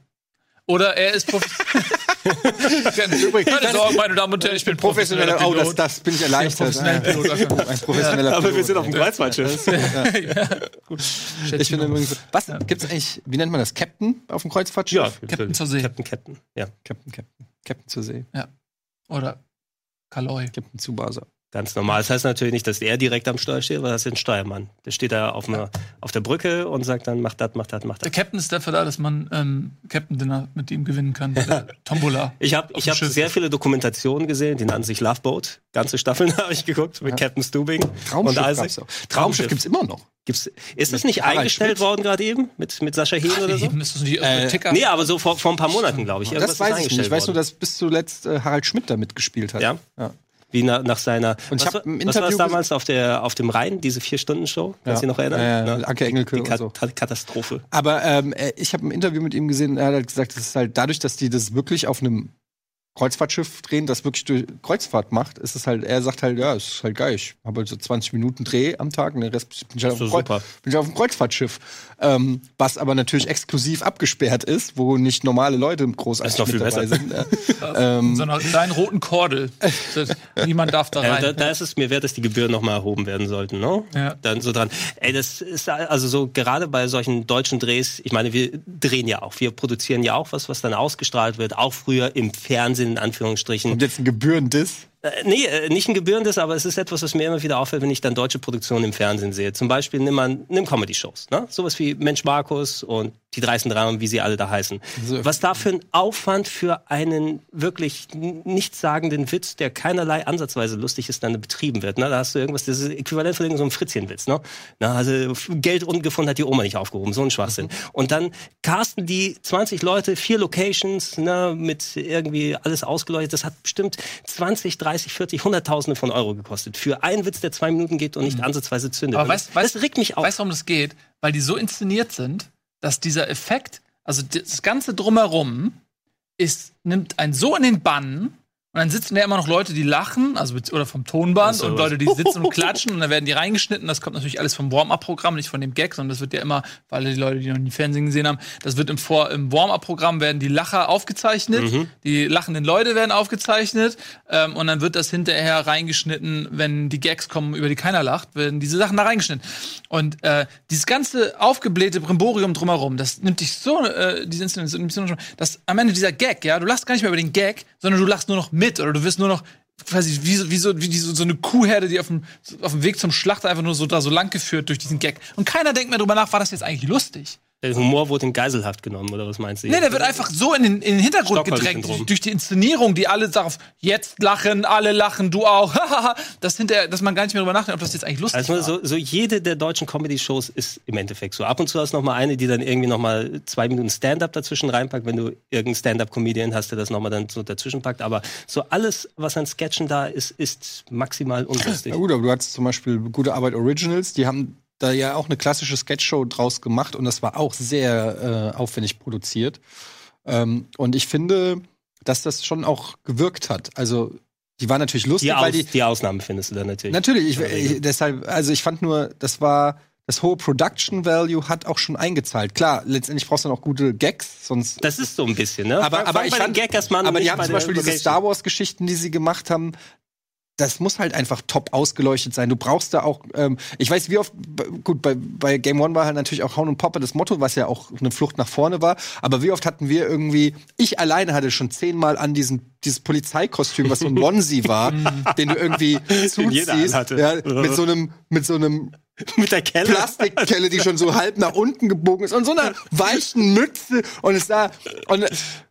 Oder er ist [LAUGHS] [LAUGHS] Keine Sorgen, meine Damen und Herren, ich bin professioneller, professioneller oh, das, Pilot. das bin ich erleichtert. Pilot, okay. Ein professioneller Aber wir Pilot. sind auf dem Kreuzfahrtschiff. [LAUGHS] Ich finde übrigens, was gibt's eigentlich, wie nennt man das? Captain auf dem Kreuzfahrtschiff? Ja, Captain zur See. Captain, Captain. Ja, Captain, Captain. Captain zur See. Oder Kaloi. Captain Tsubasa. Ganz normal. Das heißt natürlich nicht, dass er direkt am Steuer steht, weil das ist ein Steuermann. Der steht da auf, einer, auf der Brücke und sagt dann, mach das, mach das, mach Der das. Captain ist dafür da, dass man ähm, Captain Dinner mit ihm gewinnen kann. [LAUGHS] Äh, Tombola. Ich habe ich hab Schiff. sehr viele Dokumentationen gesehen, die nannten sich Love Boat. Ganze Staffeln [LAUGHS] habe ich geguckt mit Captain Stubing Traumschiff und gab's auch. Traumschiff gibt's immer noch. Gibt's, ist das nicht Harald eingestellt Schmidt. worden gerade eben? Mit, mit Sascha Hehn oder so? Eben ist das nicht Äh, Ticker. Nee, aber so vor, vor ein paar Monaten, glaube ich. Irgendwas Das weiß ich nicht. Ich weiß nur, dass bis zuletzt äh, Harald Schmidt da mitgespielt hat. Ja? Ja. Wie nach, nach seiner. Und ich was, war- im was war das damals auf, der, auf dem Rhein, diese Vier-Stunden-Show? Kannst du Ja. dich noch erinnern? Ne? Anke Engelke Die und Kat so. Kat- Katastrophe. Aber ähm, äh, ich habe ein Interview mit ihm gesehen, er hat halt gesagt, es ist halt dadurch, dass die das wirklich auf einem Kreuzfahrtschiff drehen, das wirklich durch Kreuzfahrt macht, ist es halt, er sagt halt, ja, es ist halt geil. Ich habe halt so 20 Minuten Dreh am Tag und den Rest bin ich halt auf, dem, bin ich auf dem Kreuzfahrtschiff. Ähm, was aber natürlich exklusiv abgesperrt ist, wo nicht normale Leute großartig Das ist noch mit viel dabei besser. sind. [LAUGHS] Äh, [LAUGHS] ähm, so einer kleinen roten Kordel. Niemand darf da rein. da, da ist es mir wert, dass die Gebühren nochmal erhoben werden sollten, ne? Ja. Dann so dran. Ey, das ist also so, gerade bei solchen deutschen Drehs, ich meine, wir drehen ja auch, wir produzieren ja auch was, was dann ausgestrahlt wird, auch früher im Fernsehen, in Anführungsstrichen. und jetzt ein Gebührendiss. Äh, nee, äh, nicht ein gebührendes, aber es ist etwas, was mir immer wieder auffällt, wenn ich dann deutsche Produktionen im Fernsehen sehe. Zum Beispiel nimm mal nimm Comedy-Shows, ne? Sowas wie Mensch Markus und die dreisten drei und wie sie alle da heißen. So. Was da für ein Aufwand für einen wirklich nichtssagenden Witz, der keinerlei ansatzweise lustig ist, dann betrieben wird. Ne? Da hast du irgendwas, das ist äquivalent von irgendeinem so Fritzchenwitz. Ne? Na, also Geld unten gefunden hat die Oma nicht aufgehoben, so ein Schwachsinn. Und dann casten die 20 Leute, vier Locations, ne, mit irgendwie alles ausgeleuchtet. Das hat bestimmt 20, 30, 40, Hunderttausende von Euro gekostet. Für einen Witz, der zwei Minuten geht und nicht ansatzweise zündet. Aber weißt, weißt, das regt mich auf. Weißt du, warum das geht? Weil die so inszeniert sind, dass dieser Effekt, also das ganze Drumherum, ist, nimmt einen so in den Bann. Und dann sitzen da immer noch Leute, die lachen, also oder vom Tonband und. Leute, die sitzen und klatschen und dann werden die reingeschnitten. Das kommt natürlich alles vom Warm-up-Programm, nicht von dem Gag, sondern das wird ja immer, alle die Leute, die noch nie Fernsehen gesehen haben, das wird im, Vor- im Warm-up-Programm werden die Lacher aufgezeichnet, Mhm. die lachenden Leute werden aufgezeichnet ähm, und dann wird das hinterher reingeschnitten, wenn die Gags kommen, über die keiner lacht, werden diese Sachen da reingeschnitten. Und äh, dieses ganze aufgeblähte Brimborium drumherum, das nimmt dich so, äh, diese so, dass am Ende dieser Gag, ja, du lachst gar nicht mehr über den Gag, sondern du lachst nur noch mit oder du wirst nur noch quasi wie, wie, so, wie die, so, eine Kuhherde, die auf dem, auf dem Weg zum Schlachter einfach nur so da so lang geführt durch diesen Gag. Und keiner denkt mehr drüber nach, war das jetzt eigentlich lustig? Der Humor wurde in Geiselhaft genommen, oder was meinst du? Nee, der wird einfach so in den, in den Hintergrund gedrängt durch, durch die Inszenierung, die alle darauf jetzt lachen, alle lachen, du auch. [LAUGHS] das hinterher, dass man gar nicht mehr drüber nachdenkt, ob das jetzt eigentlich lustig Also war. so, so jede der deutschen Comedy-Shows ist im Endeffekt so. Ab und zu hast du noch mal eine, die dann irgendwie noch mal zwei Minuten Stand-up dazwischen reinpackt, wenn du irgendeinen Stand-up-Comedian hast, der das noch mal dann so dazwischen packt. Aber so alles, was an Sketchen da ist, ist maximal unlustig. Na gut, aber du hattest zum Beispiel Gute Arbeit Originals, die haben da ja auch eine klassische Sketchshow draus gemacht und das war auch sehr äh, aufwendig produziert. Ähm, und ich finde, dass das schon auch gewirkt hat. Also, die war natürlich lustig, Die, weil die. die Ausnahmen findest du dann natürlich. Natürlich, ich, ich, deshalb, also ich fand nur, das war. Das hohe Production Value hat auch schon eingezahlt. Klar, letztendlich brauchst du noch gute Gags, sonst Das ist so ein bisschen, ne? aber, aber fang ich fand, Gag erstmal aber die haben zum Beispiel diese. Star Wars Geschichten, die sie gemacht haben. Das muss halt einfach top ausgeleuchtet sein. Du brauchst da auch, ähm, ich weiß, wie oft, gut, bei, bei Game One war halt natürlich auch Hauen und Poppe das Motto, was ja auch eine Flucht nach vorne war. Aber wie oft hatten wir irgendwie, ich alleine hatte schon zehnmal an diesen, dieses Polizeikostüm, was so ein [LAUGHS] Onesie war, den du irgendwie [LAUGHS] zuziehst, ja, mit so einem, mit so einem [LAUGHS] Mit der Kelle. Plastikkelle, die schon so halb nach unten gebogen ist und so einer weichen Mütze und es da und,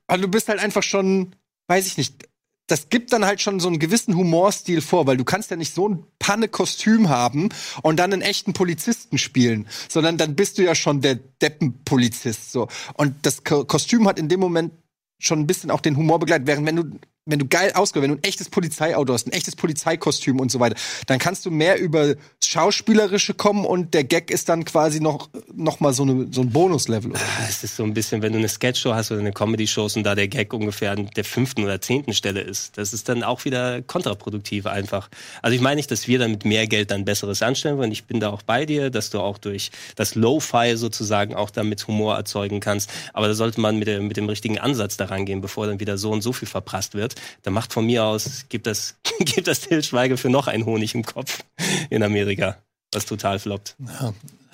und du bist halt einfach schon, weiß ich nicht, das gibt dann halt schon so einen gewissen Humorstil vor, weil du kannst ja nicht so ein Panne-Kostüm haben und dann einen echten Polizisten spielen, sondern dann bist du ja schon der Deppenpolizist so. Und das Ko Kostüm hat in dem Moment schon ein bisschen auch den Humor begleitet, während wenn du wenn du geil ausgehst, wenn du ein echtes Polizeiauto hast, ein echtes Polizeikostüm und so weiter, dann kannst du mehr über Schauspielerische kommen und der Gag ist dann quasi noch, noch mal so, eine, so ein Bonuslevel. oder? Es ist so ein bisschen, wenn du eine Sketchshow hast oder eine Comedy-Show und da der Gag ungefähr an der fünften oder zehnten Stelle ist, das ist dann auch wieder kontraproduktiv einfach. Also ich meine nicht, dass wir dann mit mehr Geld dann Besseres anstellen wollen. Ich bin da auch bei dir, dass du auch durch das Lo-Fi sozusagen auch damit Humor erzeugen kannst. Aber da sollte man mit, der, mit dem richtigen Ansatz daran gehen, bevor dann wieder so und so viel verprasst wird. Dann macht von mir aus, gibt das, [LAUGHS] gibt das Til Schweiger für noch einen Honig im Kopf in Amerika, was total floppt.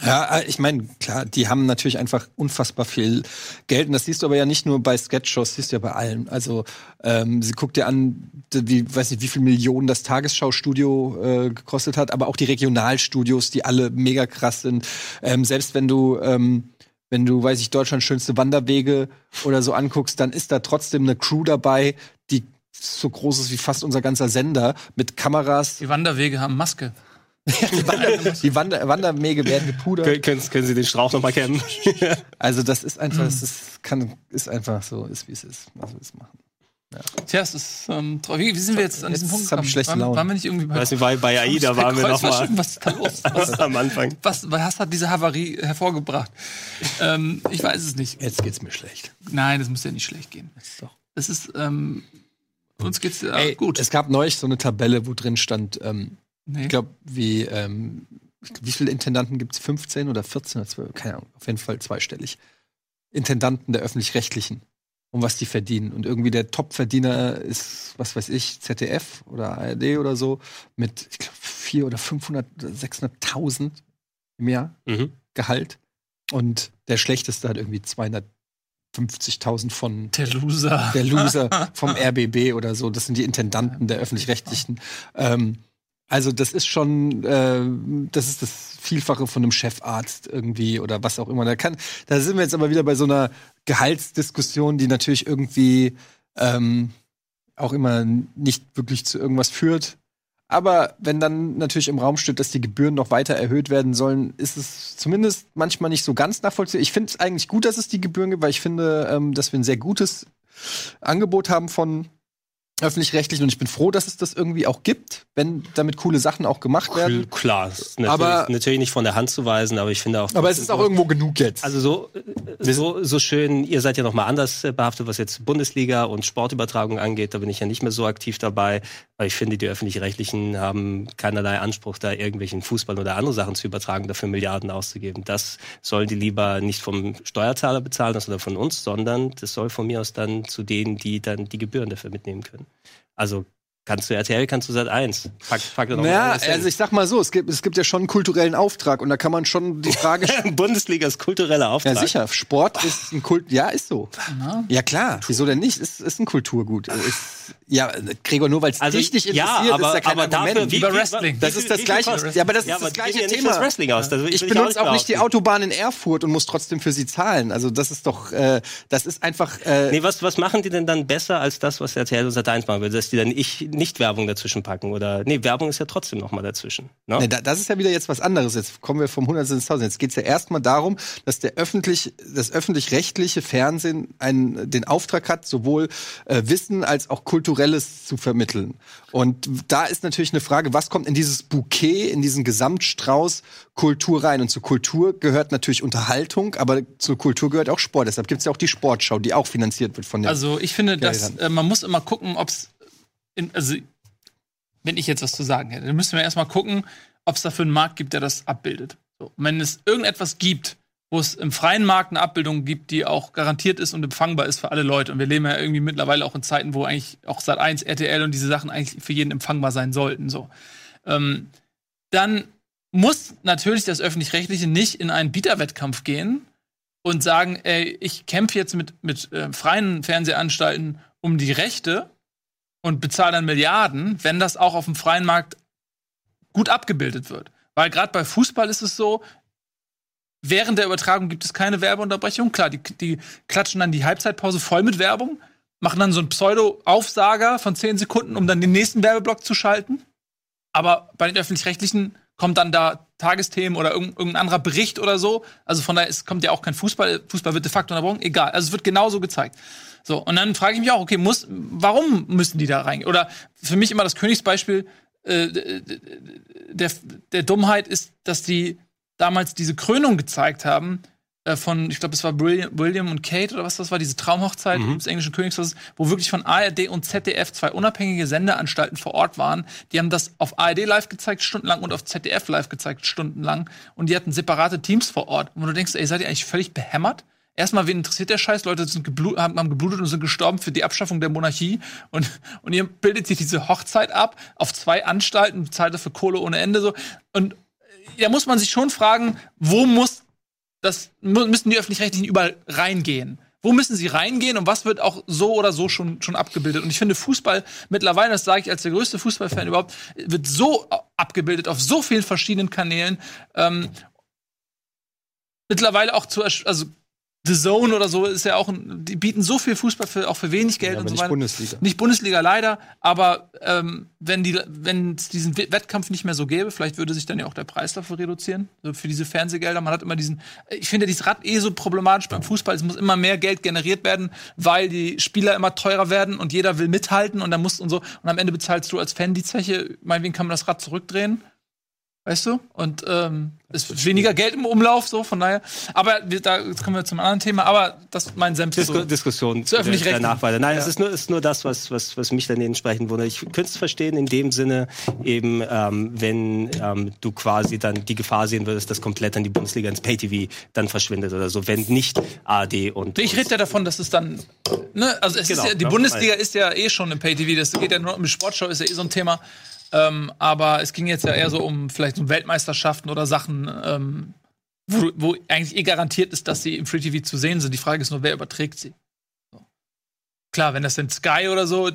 Ja, äh, ich meine, klar, die haben natürlich einfach unfassbar viel Geld. Und das siehst du aber ja nicht nur bei Sketchshows, siehst du ja bei allen. Also, ähm, sie guckt dir an, wie, weiß nicht, wie viel Millionen das Tagesschau-Studio äh, gekostet hat, aber auch die Regionalstudios, die alle mega krass sind. Ähm, selbst wenn du, ähm, wenn du, weiß ich, Deutschlands schönste Wanderwege oder so anguckst, dann ist da trotzdem eine Crew dabei, die so groß ist wie fast unser ganzer Sender, mit Kameras. Die Wanderwege haben Maske. [LAUGHS] Die, Wander, die Wander, Wanderwege werden gepudert. Können, können, können Sie den Strauch noch mal kennen? [LAUGHS] Also das ist einfach, das ist, kann, ist einfach so, ist wie es ist. Was wir es machen. Tja, es ist ähm. Wie, wie sind wir jetzt an Jetzt diesem Punkt hab ich gekommen? schlechte waren, Laune. waren wir nicht irgendwie bei, bei, bei AIDA waren wir noch mal Kreuzfahrtschiffen? Was ist da los? [LAUGHS] Was, am Anfang. was, was hat diese Havarie hervorgebracht? ähm, ich weiß es nicht. Jetzt geht's mir schlecht. Nein, das muss ja nicht schlecht gehen. Es ist, ähm, uns geht's ja Ey, gut. Es gab neulich so eine Tabelle, wo drin stand, ähm, Nee. ich glaube, wie, ähm, wie viele Intendanten gibt's? 15 oder 14 oder 12? Keine Ahnung, auf jeden Fall zweistellig. Intendanten der Öffentlich-Rechtlichen. Und was die verdienen. Und irgendwie der Top-Verdiener ist, was weiß ich, ZDF oder ARD oder so, mit, ich glaube, 400 oder 500 oder 600.000 im Jahr. Mhm. Gehalt. Und der schlechteste hat irgendwie 250.000 von der Loser. der Loser [LAUGHS] vom RBB oder so. Das sind die Intendanten der öffentlich-rechtlichen. Ähm, also das ist schon, äh, das ist das Vielfache von einem Chefarzt irgendwie oder was auch immer. Da kann, da sind wir jetzt aber wieder bei so einer Gehaltsdiskussion, die natürlich irgendwie ähm, auch immer nicht wirklich zu irgendwas führt. Aber wenn dann natürlich im Raum steht, dass die Gebühren noch weiter erhöht werden sollen, ist es zumindest manchmal nicht so ganz nachvollziehbar. Ich finde es eigentlich gut, dass es die Gebühren gibt, weil ich finde, ähm, dass wir ein sehr gutes Angebot haben von öffentlich-rechtlichen und ich bin froh, dass es das irgendwie auch gibt, wenn damit coole Sachen auch gemacht werden. Klar, ist natürlich, Aber- natürlich nicht von der Hand zu weisen, aber ich finde auch. Aber es ist auch irgendwo genug jetzt. Also so, so, so schön, ihr seid ja noch mal anders äh, behaftet, was jetzt Bundesliga und Sportübertragung angeht. Da bin ich ja nicht mehr so aktiv dabei, weil ich finde, die Öffentlich-Rechtlichen haben keinerlei Anspruch, da irgendwelchen Fußball oder andere Sachen zu übertragen, dafür Milliarden auszugeben. Das sollen die lieber nicht vom Steuerzahler bezahlen, sondern von uns, sondern das soll von mir aus dann zu denen, die dann die Gebühren dafür mitnehmen können. Also kannst du RTL, kannst du Sat 1. Pack, pack da noch naja, also ich sag mal so, es gibt, es gibt ja schon einen kulturellen Auftrag und da kann man schon die Frage stellen. [LAUGHS] Bundesliga ist kultureller Auftrag. Ja, sicher. Sport ist ein Kult. Ja, ist so. Ja, klar. Wieso denn nicht? Ist, ist ein Kulturgut. Ist, ja, Gregor, nur weil es Also, dich nicht ja, interessiert, aber, ist ja kein aber dafür, Argument. wie, Über wie- Wrestling. Das ist das gleiche- ja, aber das ist ja, das aber gleiche Thema. Das Wrestling aus. Das ich benutze auch nicht die. Autobahn in Erfurt und muss trotzdem für sie zahlen. Also das ist doch, äh, das ist einfach. Äh, Nee, was, was machen die denn dann besser als das, was RTL und Sat1 machen würde? Dass die dann ich, nicht Werbung dazwischen packen? Oder, nee, Werbung ist ja trotzdem noch mal dazwischen. Ne? Ne, da- das ist ja wieder jetzt was anderes. Jetzt kommen wir vom Hundertsten ins Tausend. Jetzt geht es ja erstmal darum, dass der öffentlich, das öffentlich-rechtliche Fernsehen einen, den Auftrag hat, sowohl äh, Wissen als auch Kulturelles zu vermitteln. Und da ist natürlich eine Frage, was kommt in dieses Bouquet, in diesen Gesamtstrauß Kultur rein? Und zur Kultur gehört natürlich Unterhaltung, aber zur Kultur gehört auch Sport. Deshalb gibt es ja auch die Sportschau, die auch finanziert wird von den. Also ich finde, dass äh, man muss immer gucken, ob es, also wenn ich jetzt was zu sagen hätte, dann müssten wir erstmal gucken, ob es dafür einen Markt gibt, der das abbildet. So. Wenn es irgendetwas gibt, wo es im freien Markt eine Abbildung gibt, die auch garantiert ist und empfangbar ist für alle Leute. Und wir leben ja irgendwie mittlerweile auch in Zeiten, wo eigentlich auch Sat1, RTL und diese Sachen eigentlich für jeden empfangbar sein sollten. So. Ähm, dann muss natürlich das Öffentlich-Rechtliche nicht in einen Bieterwettkampf gehen und sagen, ey, ich kämpfe jetzt mit, mit äh, freien Fernsehanstalten um die Rechte und bezahle dann Milliarden, wenn das auch auf dem freien Markt gut abgebildet wird. Weil gerade bei Fußball ist es so, während der Übertragung gibt es keine Werbeunterbrechung. Klar, die, die klatschen dann die Halbzeitpause voll mit Werbung, machen dann so einen Pseudo-Aufsager von 10 Sekunden, um dann den nächsten Werbeblock zu schalten. Aber bei den öffentlich-rechtlichen kommt dann da Tagesthemen oder irgendein anderer Bericht oder so. Also von daher ist, kommt ja auch kein Fußball. Fußball wird de facto unterbrochen. Egal. Also es wird genauso gezeigt. So, und dann frage ich mich auch, okay, muss, warum müssen die da rein? Oder für mich immer das Königsbeispiel äh, der, der Dummheit ist, dass die damals diese Krönung gezeigt haben von, ich glaube, es war William, William, und Kate oder was das war, diese Traumhochzeit mhm. des englischen Königshauses, wo wirklich von ARD und ZDF zwei unabhängige Sendeanstalten vor Ort waren. Die haben das auf ARD live gezeigt, stundenlang, und auf ZDF live gezeigt, stundenlang. Und die hatten separate Teams vor Ort. Und du denkst, ey, seid ihr eigentlich völlig behämmert? Erstmal, wen interessiert der Scheiß? Leute sind geblut, haben, haben geblutet und sind gestorben für die Abschaffung der Monarchie. Und, und ihr bildet sich diese Hochzeit ab auf zwei Anstalten, zahlt dafür Kohle ohne Ende so. Und da muss man sich schon fragen, wo muss das, müssen die Öffentlich-Rechtlichen überall reingehen? Wo müssen sie reingehen und was wird auch so oder so schon, schon abgebildet? Und ich finde Fußball mittlerweile, das sage ich als der größte Fußballfan überhaupt, wird so abgebildet auf so vielen verschiedenen Kanälen. Ähm, mittlerweile auch zu, also The Zone oder so ist ja auch, die bieten so viel Fußball für, auch für wenig Geld ja, und so nicht weiter. Bundesliga. Nicht Bundesliga leider, aber ähm, wenn die, wenn es diesen Wettkampf nicht mehr so gäbe, vielleicht würde sich dann ja auch der Preis dafür reduzieren, so für diese Fernsehgelder. Man hat immer diesen, ich finde dieses Rad eh so problematisch beim Fußball. Es muss immer mehr Geld generiert werden, weil die Spieler immer teurer werden und jeder will mithalten und dann muss und so und am Ende bezahlst du als Fan die Zeche. Meinetwegen kann man das Rad zurückdrehen. Weißt du? Und ähm, ist weniger Geld im Umlauf, so von daher. Aber wir, da jetzt kommen wir zum anderen Thema. Aber das ist mein Senf. Disku so. Diskussion Zu öffentlich-rechtlichen. danach weiter. Nein, Ja. es ist nur, ist nur das, was, was, was mich dann entsprechend wundert. Ich könnte es verstehen in dem Sinne, eben, ähm, wenn ähm, du quasi dann die Gefahr sehen würdest, dass komplett dann die Bundesliga ins Pay-TV dann verschwindet oder so, wenn nicht ARD und. Ich rede ja davon, dass es dann, ne, also es Genau, ist ja, die Bundesliga ist ja eh schon im Pay-TV, das geht ja nur um die Sportschau, ist ja eh so ein Thema. Ähm, aber es ging jetzt ja eher so um vielleicht um Weltmeisterschaften oder Sachen, ähm, wo, wo eigentlich eh garantiert ist, dass sie im Free-TV zu sehen sind. Die Frage ist nur, wer überträgt sie? Klar, wenn das denn Sky oder so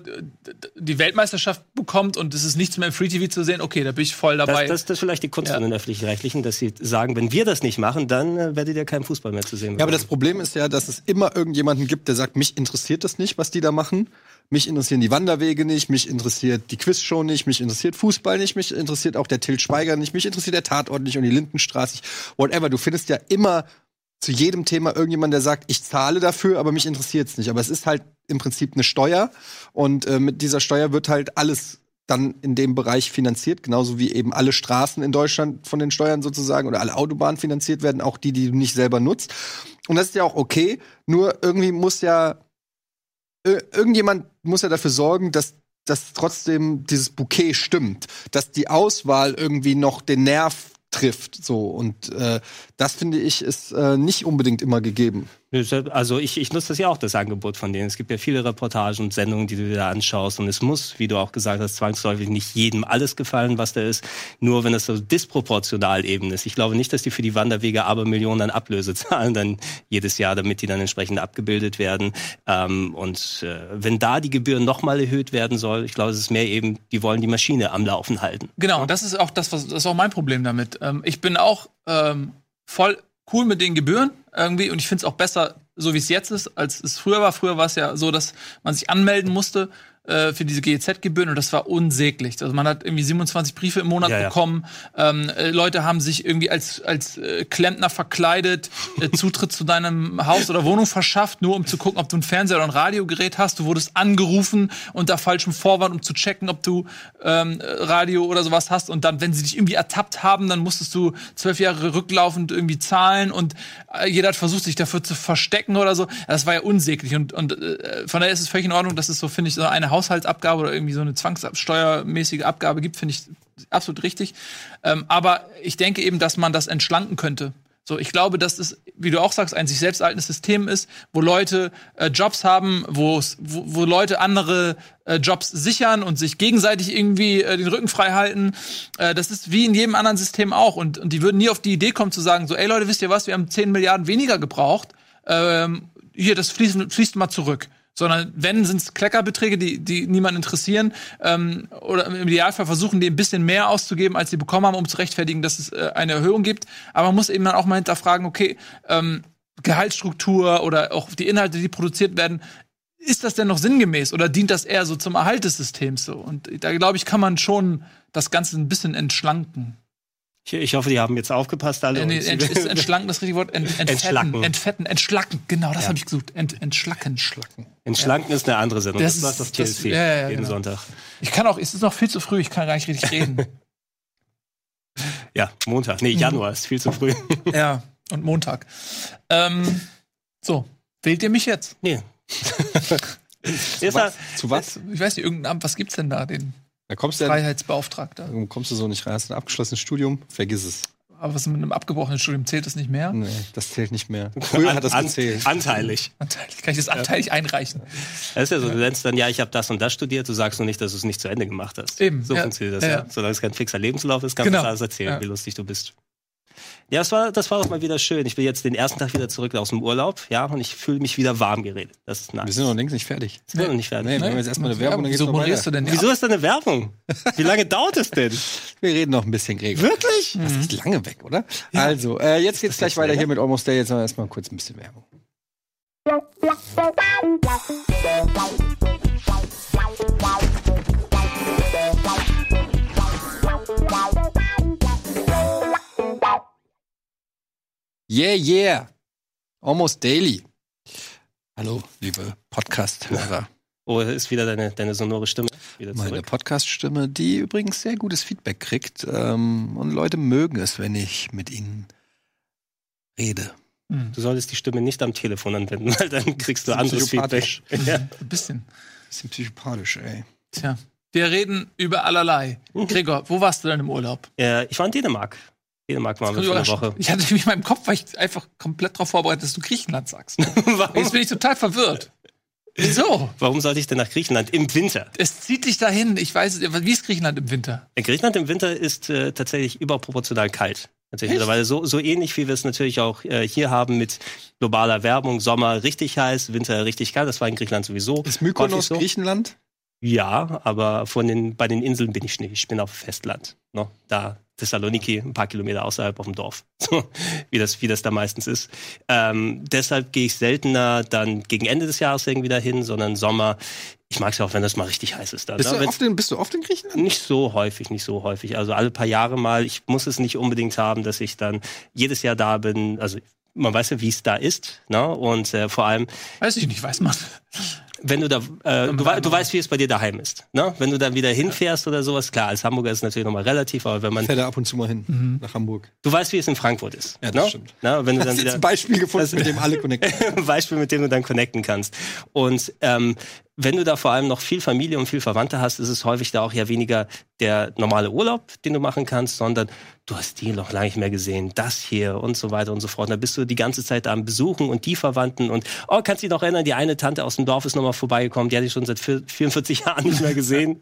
die Weltmeisterschaft bekommt und es ist nichts mehr im Free-TV zu sehen, okay, da bin ich voll dabei. das, das, das ist vielleicht die Kunst Ja. von den Öffentlich-Rechtlichen, dass sie sagen, wenn wir das nicht machen, dann äh, werdet ihr keinen Fußball mehr zu sehen Ja, aber das Problem ist ja, dass es immer irgendjemanden gibt, der sagt, mich interessiert das nicht, was die da machen. Mich interessieren die Wanderwege nicht, mich interessiert die Quizshow nicht, mich interessiert Fußball nicht, mich interessiert auch der Til Schweiger nicht, mich interessiert der Tatort nicht und die Lindenstraße nicht. Whatever. Du findest ja immer zu jedem Thema irgendjemand, der sagt, ich zahle dafür, aber mich interessiert es nicht. Aber es ist halt im Prinzip eine Steuer und äh, mit dieser Steuer wird halt alles dann in dem Bereich finanziert, genauso wie eben alle Straßen in Deutschland von den Steuern sozusagen oder alle Autobahnen finanziert werden, auch die, die du nicht selber nutzt. Und das ist ja auch okay, nur irgendwie muss ja ir- irgendjemand muss ja dafür sorgen, dass dass trotzdem dieses Bouquet stimmt, dass die Auswahl irgendwie noch den Nerv trifft, so und äh, das finde ich ist äh, nicht unbedingt immer gegeben. Also ich, ich nutze das ja auch, das Angebot von denen. Es gibt ja viele Reportagen und Sendungen, die du dir da anschaust. Und es muss, wie du auch gesagt hast, zwangsläufig nicht jedem alles gefallen, was da ist. Nur wenn es so disproportional eben ist. Ich glaube nicht, dass die für die Wanderwege aber Millionen an Ablöse [LAUGHS] zahlen dann jedes Jahr, damit die dann entsprechend abgebildet werden. Ähm, und äh, wenn da die Gebühren nochmal erhöht werden soll, ich glaube, es ist mehr eben, die wollen die Maschine am Laufen halten. Genau, das ist auch das, was das ist auch mein Problem damit. Ähm, ich bin auch ähm, voll cool mit den Gebühren irgendwie und ich finde es auch besser, so wie es jetzt ist, als es früher war. Früher war es ja so, dass man sich anmelden musste äh, für diese GEZ-Gebühren und das war unsäglich. Also man hat irgendwie 27 Briefe im Monat Ja, ja. bekommen. Ähm, äh, Leute haben sich irgendwie als als äh, Klempner verkleidet, äh, [LAUGHS] Zutritt zu deinem Haus oder Wohnung verschafft, nur um zu gucken, ob du ein Fernseher oder ein Radiogerät hast. Du wurdest angerufen unter falschem Vorwand, um zu checken, ob du ähm, Radio oder sowas hast. Und dann, wenn sie dich irgendwie ertappt haben, dann musstest du zwölf Jahre rücklaufend irgendwie zahlen und äh, jeder hat versucht, sich dafür zu verstecken oder so. Das war ja unsäglich. Und, und äh, von daher ist es völlig in Ordnung, dass es so, finde ich, so eine Haushaltsabgabe oder irgendwie so eine zwangssteuermäßige Abgabe gibt, finde ich absolut richtig. Ähm, aber ich denke eben, dass man das entschlanken könnte. So, ich glaube, dass es, wie du auch sagst, ein sich selbst erhaltendes System ist, wo Leute äh, Jobs haben, wo, wo Leute andere äh, Jobs sichern und sich gegenseitig irgendwie äh, den Rücken frei halten. Äh, das ist wie in jedem anderen System auch. Und, und die würden nie auf die Idee kommen zu sagen, so, ey Leute, wisst ihr was, wir haben 10 Milliarden weniger gebraucht. Ähm, hier, das fließt, fließt mal zurück. Sondern wenn sind es Kleckerbeträge, die, die niemanden interessieren, ähm, oder im Idealfall versuchen die ein bisschen mehr auszugeben, als sie bekommen haben, um zu rechtfertigen, dass es äh, eine Erhöhung gibt. Aber man muss eben dann auch mal hinterfragen, okay, ähm, Gehaltsstruktur oder auch die Inhalte, die produziert werden, ist das denn noch sinngemäß oder dient das eher so zum Erhalt des Systems so? Und da glaube ich, kann man schon das Ganze ein bisschen entschlanken. Ich, ich hoffe, die haben jetzt aufgepasst alle. Äh, nee, ent, ist entschlanken das richtige Wort? Ent, [LAUGHS] entfetten, Entschlacken. Entfetten, entschlacken. Genau, das Ja. habe ich gesucht. Ent, entschlacken. Schlacken. Entschlanken ist eine andere Sendung. Das Das, ist- das- TLC ja, ja, ja, jeden genau. Sonntag. Ich kann auch, es ist noch viel zu früh, ich kann gar nicht richtig reden. [LAUGHS] Ja, Montag. Mhm. Nee, Januar ist viel zu früh. [LAUGHS] ja, und Montag. Ähm, so, wählt ihr mich jetzt? Nee. Ist er, Zu was? Ich weiß nicht, irgendein Amt, was gibt's denn da? Den Da kommst du ja, Freiheitsbeauftragter. kommst du so nicht rein. Hast ein abgeschlossenes Studium? Vergiss es. Aber was mit einem abgebrochenen Studium zählt das nicht mehr? Nee, das zählt nicht mehr. Früher hat das an, gezählt. anteilig. Anteilig. Kann ich das anteilig einreichen? Das ist ja so, du nennst dann, ja, ich habe das und das studiert, du sagst nur nicht, dass du es nicht zu Ende gemacht hast. Eben, So ja. funktioniert das Ja, ja. ja. Solange es kein fixer Lebenslauf ist, kannst Genau. du alles erzählen, Ja. wie lustig du bist. Ja, das war, das war doch mal wieder schön. Ich bin jetzt den ersten Tag wieder zurück aus dem Urlaub, ja, und ich fühle mich wieder warm geredet. Das ist nice. Wir sind noch längst nicht fertig. Ich bin noch nicht fertig. Nee, wir haben jetzt erstmal eine Werbung, dann geht's Wieso noch moderierst du denn? Wieso ist da eine Werbung? Wie lange [LAUGHS] dauert es denn? Wir reden noch ein bisschen, Gregor. Wirklich? Das ist lange weg, oder? Also, äh, jetzt geht's gleich weiter hier mit Almost Day. Jetzt noch erstmal kurz ein bisschen Werbung. Yeah, yeah. Almost Daily. Hallo, liebe Podcast-Hörer. [LAUGHS] Oh, ist wieder deine, deine sonore Stimme wieder Meine zurück. Podcast-Stimme, die übrigens sehr gutes Feedback kriegt. Ähm, und Leute mögen es, wenn ich mit ihnen rede. Hm, Du solltest die Stimme nicht am Telefon anwenden, [LAUGHS] weil dann kriegst du anderes Feedback. [LAUGHS] Ja. Ein bisschen. Bisschen psychopathisch, ey. Tja. Wir reden über allerlei. Mhm. Gregor, wo warst du denn im Urlaub? Äh, ich war in Dänemark. Dänemark für eine Woche. Ich hatte nämlich in meinem Kopf, weil ich einfach komplett darauf vorbereitet, dass du Griechenland sagst. [LAUGHS] Jetzt bin ich total verwirrt. Wieso? warum sollte ich denn nach Griechenland im Winter? Es zieht dich dahin. Ich weiß, wie ist Griechenland im Winter? In Griechenland im Winter ist äh, tatsächlich überproportional kalt. Natürlich Echt? mittlerweile so, so ähnlich, wie wir es natürlich auch äh, hier haben mit globaler Werbung. Sommer richtig heiß, Winter richtig kalt. Das war in Griechenland sowieso. Ist Mykonos so. Griechenland? Ja, aber von den, bei den Inseln bin ich nicht. Ich bin auf Festland. Ne? Da Thessaloniki, ein paar Kilometer außerhalb auf dem Dorf. [LAUGHS] So, wie, das, wie das da meistens ist. Ähm, deshalb gehe ich seltener dann gegen Ende des Jahres irgendwie dahin, sondern Sommer. Ich mag es ja auch, wenn das mal richtig heiß ist. Da, Bist, ne? du oft in, bist du oft in Griechenland? nicht so häufig, nicht so häufig. Also alle paar Jahre mal. Ich muss es nicht unbedingt haben, dass ich dann jedes Jahr da bin. Also man weiß ja, wie es da ist. Ne? Und äh, vor allem, Weiß ich nicht, weiß man. Wenn du da, äh, du, wei- du weißt, wie es bei dir daheim ist. Ne? Wenn du dann wieder hinfährst oder sowas, klar, als Hamburger ist es natürlich nochmal relativ, aber wenn man, Fährt er ab und zu mal hin, nach Hamburg. du weißt, wie es in Frankfurt ist. Ja, das ne? stimmt. Ne? Wenn du dann jetzt wieder, ein Beispiel gefunden, Das- mit dem alle connecten. [LAUGHS] ein Beispiel, mit dem du dann connecten kannst. Und ähm, wenn du da vor allem noch viel Familie und viel Verwandte hast, ist es häufig da auch ja weniger der normale Urlaub, den du machen kannst, sondern du hast die noch lange nicht mehr gesehen, das hier und so weiter und so fort. Und da bist du die ganze Zeit da am Besuchen und die Verwandten und oh, kannst dich noch erinnern, die eine Tante aus dem Dorf ist nochmal vorbeigekommen, die hatte ich schon seit vier- 44 Jahren nicht mehr gesehen.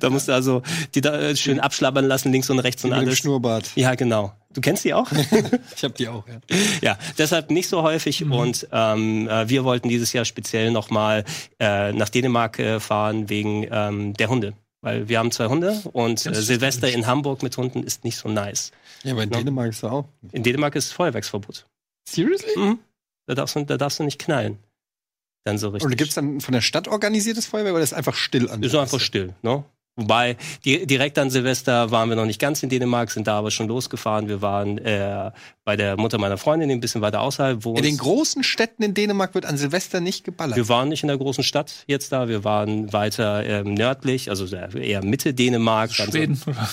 da musst du also die da äh, schön abschlabbern lassen, links und rechts und Mit alles. Schnurrbart. Ja, genau. Du kennst die auch? [LAUGHS] Ich hab die auch, ja. Ja, deshalb nicht so häufig. Mhm. Und ähm, äh, wir wollten dieses Jahr speziell nochmal äh, nach Dänemark äh, fahren wegen ähm, der Hunde. Weil wir haben zwei Hunde und äh, Silvester in Hamburg mit Hunden ist nicht so nice. Ja, aber in Ja. Dänemark ist er auch. In Dänemark ist Feuerwerksverbot. Seriously? Mhm. Da, darfst du, da darfst du nicht knallen. Dann so richtig. Und gibt's dann von der Stadt organisiertes Feuerwerk oder ist einfach still an? ist so einfach still, ne? Wobei, di direkt an Silvester waren wir noch nicht ganz in Dänemark, sind da aber schon losgefahren. Wir waren äh, bei der Mutter meiner Freundin, ein bisschen weiter außerhalb wohnt. In den großen Städten in Dänemark wird an Silvester nicht geballert. Wir waren nicht in der großen Stadt jetzt da, wir waren weiter ähm, nördlich, also eher Mitte Dänemark. So- Schweden. Oder?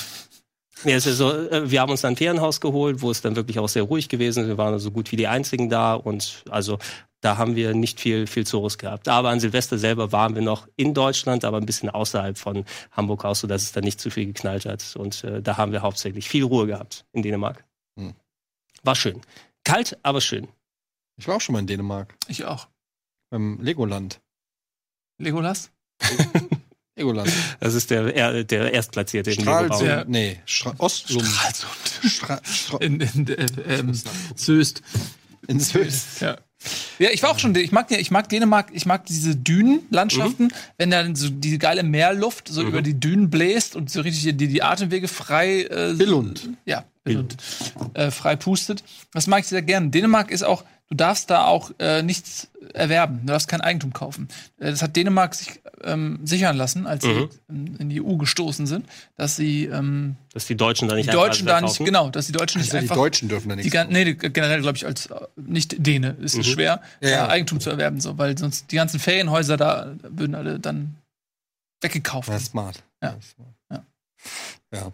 Ja, es ist so, äh, wir haben uns dann ein Ferienhaus geholt, wo es dann wirklich auch sehr ruhig gewesen ist. Wir waren so gut wie die einzigen da und also da haben wir nicht viel, viel Zurus gehabt. Aber an Silvester selber waren wir noch in Deutschland, aber ein bisschen außerhalb von Hamburg aus, sodass es da nicht zu viel geknallt hat. Und äh, da haben wir hauptsächlich viel Ruhe gehabt in Dänemark. Hm. War schön. Kalt, aber schön. Ich war auch schon mal in Dänemark. Ich auch. Beim Legoland. Legolas? [LAUGHS] Legoland. Das ist der, er- der Erstplatzierte Legoraum. Stralsund. Ja. Nee, Stra Ostlund. Stralsund. Stra Stra In, in äh, ähm, Söst. in Söst. Ja. Ja, ich war auch schon, ich mag, ich mag Dänemark, ich mag diese Dünenlandschaften, wenn dann so diese geile Meerluft so über die Dünen bläst und so richtig die, die Atemwege frei. Äh, Billund. Ja, Billund. Äh, frei pustet. Das mag ich sehr gerne. Dänemark ist auch, du darfst da auch äh, nichts erwerben. Du darfst kein Eigentum kaufen. Äh, Das hat Dänemark sich ähm, sichern lassen, als Mhm. sie in, in die EU gestoßen sind, dass sie ähm, Dass die Deutschen da die nicht einfach Deutschen da nicht, kaufen. genau, dass die Deutschen nicht Also die einfach Deutschen dürfen da die, nichts. gan- nee, die- generell glaube ich als äh, nicht Däne ist es schwer, Ja, ja. äh, Eigentum zu erwerben, so, weil sonst die ganzen Ferienhäuser da würden alle dann weggekauft. Das ist smart. Ja. Das ist smart. Ja.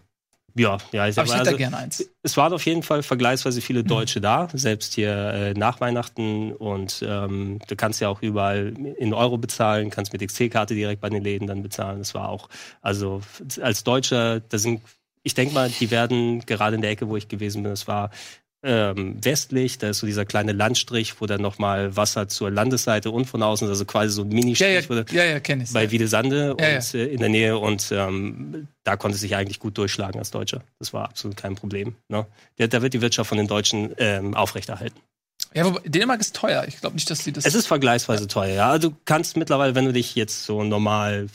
Ja. Ja, ich Aber ich hätte also, gerne eins. es waren auf jeden Fall vergleichsweise viele Mhm. Deutsche da, selbst hier äh, nach Weihnachten. Und ähm, du kannst ja auch überall in Euro bezahlen, kannst mit XC-Karte direkt bei den Läden dann bezahlen. Das war auch, also als Deutscher, da sind, ich denke mal, die werden gerade in der Ecke, wo ich gewesen bin, das war ähm, westlich, da ist so dieser kleine Landstrich, wo dann nochmal Wasser zur Landesseite und von außen, also quasi so ein Ja, Mini-Strich ja, wurde ja, ja kenne ich. bei Wiedesande Ja, und Äh, in der Nähe und ähm, da konnte sich eigentlich gut durchschlagen als Deutscher. Das war absolut kein Problem. Ne? Da, da wird die Wirtschaft von den Deutschen ähm, aufrechterhalten. Ja, wobei, Dänemark ist teuer. Ich glaube nicht, dass die das. Es ist vergleichsweise teuer, ja. Also du kannst mittlerweile, wenn du dich jetzt so normal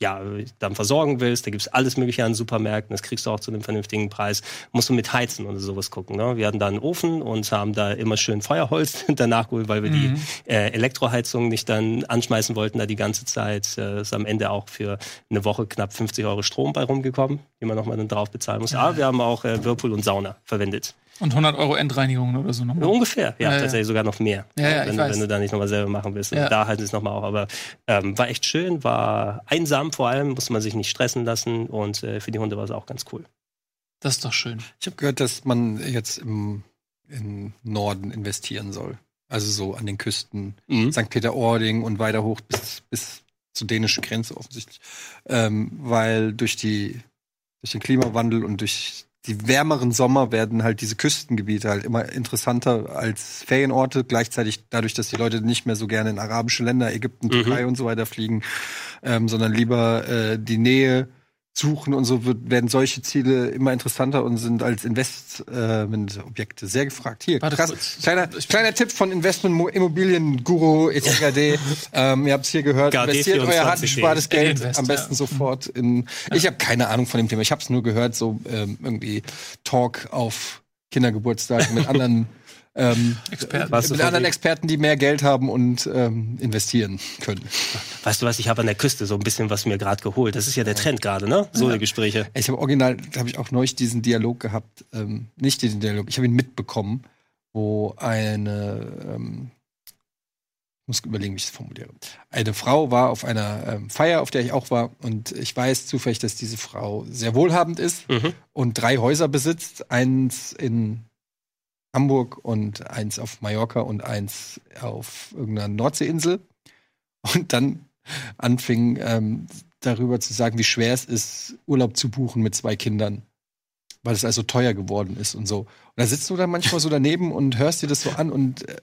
ja, dann versorgen willst, da gibt's alles mögliche an Supermärkten, das kriegst du auch zu einem vernünftigen Preis, musst du mit Heizen oder sowas gucken. Ne? Wir hatten da einen Ofen und haben da immer schön Feuerholz [LAUGHS] danach geholt, weil wir die äh, Elektroheizung nicht dann anschmeißen wollten, da die ganze Zeit. Äh, ist am Ende auch für eine Woche knapp 50 Euro Strom bei rumgekommen, die man nochmal dann drauf bezahlen muss. Aber wir haben auch äh, Whirlpool und Sauna verwendet. Und 100 Euro Endreinigungen oder so nochmal. Ungefähr, ja, Ja, ja. tatsächlich sogar noch mehr. Ja, ja, ich wenn, weiß. wenn du da nicht nochmal selber machen willst. Ja. Und da halt es nochmal auch. Aber ähm, war echt schön, war einsam vor allem, musste man sich nicht stressen lassen und äh, für die Hunde war es auch ganz cool. Das ist doch schön. Ich habe gehört, dass man jetzt im, im Norden investieren soll. Also so an den Küsten. Mhm. St. Peter-Ording und weiter hoch bis, bis zur dänischen Grenze offensichtlich. Ähm, weil durch, die, durch den Klimawandel und durch die wärmeren Sommer werden halt diese Küstengebiete halt immer interessanter als Ferienorte. Gleichzeitig dadurch, dass die Leute nicht mehr so gerne in arabische Länder, Ägypten, Türkei und so weiter fliegen, ähm, sondern lieber äh, die Nähe suchen und so wird, werden solche Ziele immer interessanter und sind als Investmentobjekte sehr gefragt. Hier, Warte krass. kurz. Kleiner, kleiner Tipp von Investment Immobilien Guru ETKD. [LAUGHS] ähm, ihr habt es hier gehört. KD Investiert euer 24. hartgespartes Geld Invest, am besten ja. sofort in. Ich habe keine Ahnung von dem Thema. Ich habe es nur gehört, so ähm, irgendwie Talk auf Kindergeburtstag mit [LAUGHS] anderen ähm, Experten. Mit anderen Experten, die mehr Geld haben und ähm, investieren können. Weißt du was, ich habe an der Küste so ein bisschen was mir gerade geholt. Das ist ja der Trend gerade, ne? So eine Gespräche. Ich habe original, da habe ich auch neulich diesen Dialog gehabt, ähm, nicht diesen Dialog, ich habe ihn mitbekommen, wo eine, ähm, ich muss überlegen, wie ich es formuliere. Eine Frau war auf einer ähm, Feier, auf der ich auch war, und ich weiß zufällig, dass diese Frau sehr wohlhabend ist Mhm. und drei Häuser besitzt, eins in Hamburg und eins auf Mallorca und eins auf irgendeiner Nordseeinsel. Und dann anfing ähm, darüber zu sagen, wie schwer es ist, Urlaub zu buchen mit zwei Kindern. Weil es also teuer geworden ist und so. Und da sitzt du dann manchmal so daneben und hörst dir das so an und äh,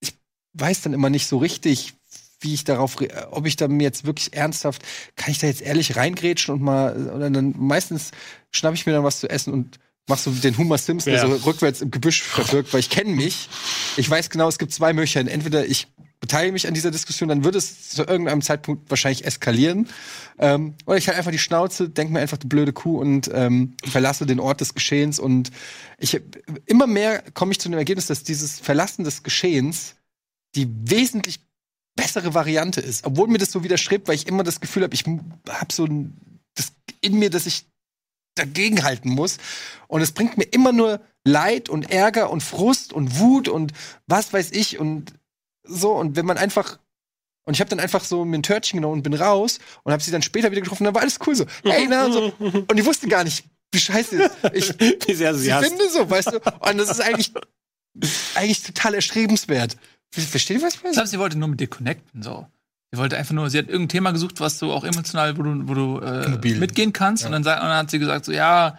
ich weiß dann immer nicht so richtig, wie ich darauf, ob ich da mir jetzt wirklich ernsthaft, kann ich da jetzt ehrlich reingrätschen und mal, oder dann meistens schnapp ich mir dann was zu essen und mach so den Homer Simpson, Ja. der so rückwärts im Gebüsch verbirgt, weil ich kenne mich. Ich weiß genau, es gibt zwei Möglichkeiten. Entweder ich beteilige mich an dieser Diskussion, dann wird es zu irgendeinem Zeitpunkt wahrscheinlich eskalieren. Ähm, oder ich halt einfach die Schnauze, denke mir einfach die blöde Kuh und ähm, verlasse den Ort des Geschehens. Und ich immer mehr komme ich zu dem Ergebnis, dass dieses Verlassen des Geschehens die wesentlich bessere Variante ist. Obwohl mir das so widerstrebt, weil ich immer das Gefühl habe, ich habe so ein, das in mir, dass ich dagegenhalten muss. Und es bringt mir immer nur Leid und Ärger und Frust und Wut und was weiß ich und so. Und wenn man einfach und ich habe dann einfach so mir ein Törtchen genommen und bin raus und habe sie dann später wieder getroffen. Dann war alles cool so. Hey, na, und so. Und die wusste gar nicht, wie scheiße ich [LAUGHS] Wie sehr sie sie hasst. finde so, weißt du. Und das ist eigentlich eigentlich total erstrebenswert. Versteht ihr, was ich glaube, sie wollte nur mit dir connecten, so. Sie wollte einfach nur, sie hat irgendein Thema gesucht, was du auch emotional, wo du, wo du äh, mitgehen kannst. Und, dann, und dann hat sie gesagt, so, ja,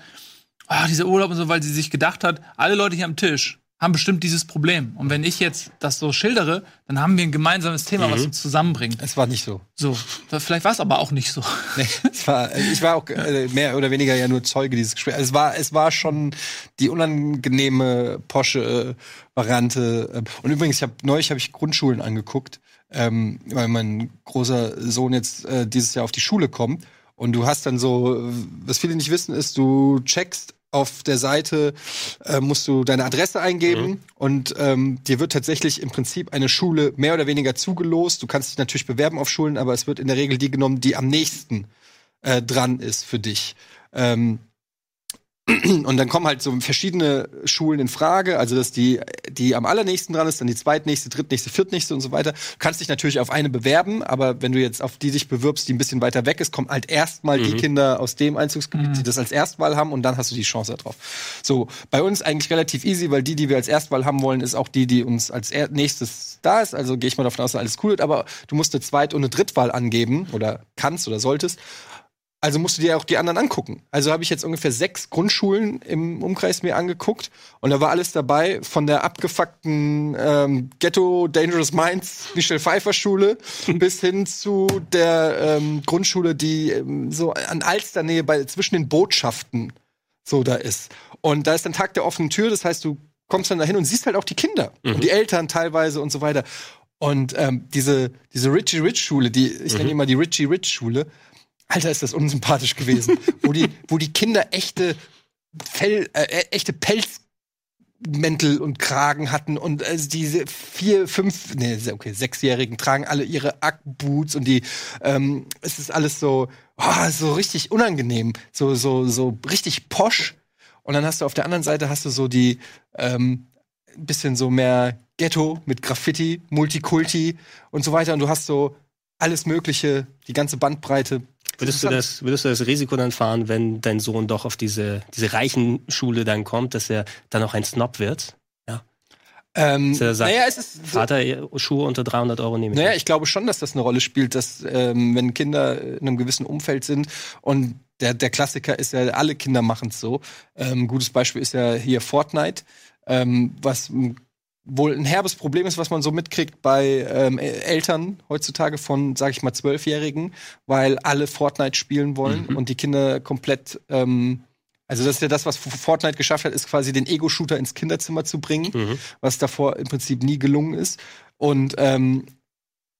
ah, dieser Urlaub und so, weil sie sich gedacht hat, alle Leute hier am Tisch haben bestimmt dieses Problem. Und wenn ich jetzt das so schildere, dann haben wir ein gemeinsames Thema, was uns zusammenbringt. Es war nicht so. So, vielleicht war es aber auch nicht so. Nee, es war, ich war auch äh, mehr oder weniger ja nur Zeuge dieses Gesprächs. Es war, es war schon die unangenehme Porsche-Variante. Ähm, Und übrigens, ich hab, neulich habe ich Grundschulen angeguckt, ähm, weil mein großer Sohn jetzt äh, dieses Jahr auf die Schule kommt. Und du hast dann so, äh, was viele nicht wissen, ist, du checkst auf der Seite äh, musst du deine Adresse eingeben und ähm, dir wird tatsächlich im Prinzip eine Schule mehr oder weniger zugelost. Du kannst dich natürlich bewerben auf Schulen, aber es wird in der Regel die genommen, die am nächsten äh, dran ist für dich. Ähm, und dann kommen halt so verschiedene Schulen in Frage. Also, dass die, die am allernächsten dran ist, dann die zweitnächste, drittnächste, viertnächste und so weiter. Du kannst dich natürlich auf eine bewerben, aber wenn du jetzt auf die dich bewirbst, die ein bisschen weiter weg ist, kommen halt erstmal die Kinder aus dem Einzugsgebiet, die das als Erstwahl haben und dann hast du die Chance darauf. So, bei uns eigentlich relativ easy, weil die, die wir als Erstwahl haben wollen, ist auch die, die uns als er nächstes da ist. Also gehe ich mal davon aus, dass alles cool wird, aber du musst eine Zweit- und eine Drittwahl angeben oder kannst oder solltest. Also musst du dir auch die anderen angucken. Also habe ich jetzt ungefähr sechs Grundschulen im Umkreis mir angeguckt und da war alles dabei, von der abgefuckten ähm, Ghetto Dangerous Minds Michelle Pfeiffer Schule [LAUGHS] bis hin zu der ähm, Grundschule, die ähm, so an Alsternähe bei zwischen den Botschaften so da ist. Und da ist dann Tag der offenen Tür, das heißt, du kommst dann dahin und siehst halt auch die Kinder und die Eltern teilweise und so weiter. Und ähm, diese, diese Richie Rich Schule, die, ich nenne die immer die Richie Rich Schule, Alter, ist das unsympathisch gewesen. [LAUGHS] wo, die, wo die Kinder echte Fell, äh, echte Pelzmäntel und Kragen hatten und also diese vier, fünf, nee, okay, sechsjährigen tragen alle ihre Ackboots und die, ähm, es ist alles so, oh, so richtig unangenehm, so, so, so richtig posch. Und dann hast du auf der anderen Seite hast du so die, ähm, ein bisschen so mehr Ghetto mit Graffiti, Multikulti und so weiter. Und du hast so alles Mögliche, die ganze Bandbreite. Würdest du, das, würdest du das Risiko dann fahren, wenn dein Sohn doch auf diese, diese reichen Schule dann kommt, dass er dann auch ein Snob wird? Ähm, sagt, naja, es ist so, Vater, Schuhe unter 300 Euro nehme ich. Naja, ich glaube schon, dass das eine Rolle spielt, dass ähm, wenn Kinder in einem gewissen Umfeld sind und der, der Klassiker ist ja, alle Kinder machen es so. Ähm, gutes Beispiel ist ja hier Fortnite, ähm, was m, wohl ein herbes Problem ist, was man so mitkriegt bei ähm, Eltern heutzutage von, sag ich mal, Zwölfjährigen, weil alle Fortnite spielen wollen und die Kinder komplett ähm, also das ist ja das, was Fortnite geschafft hat, ist quasi den Ego-Shooter ins Kinderzimmer zu bringen, Mhm. was davor im Prinzip nie gelungen ist. Und ähm,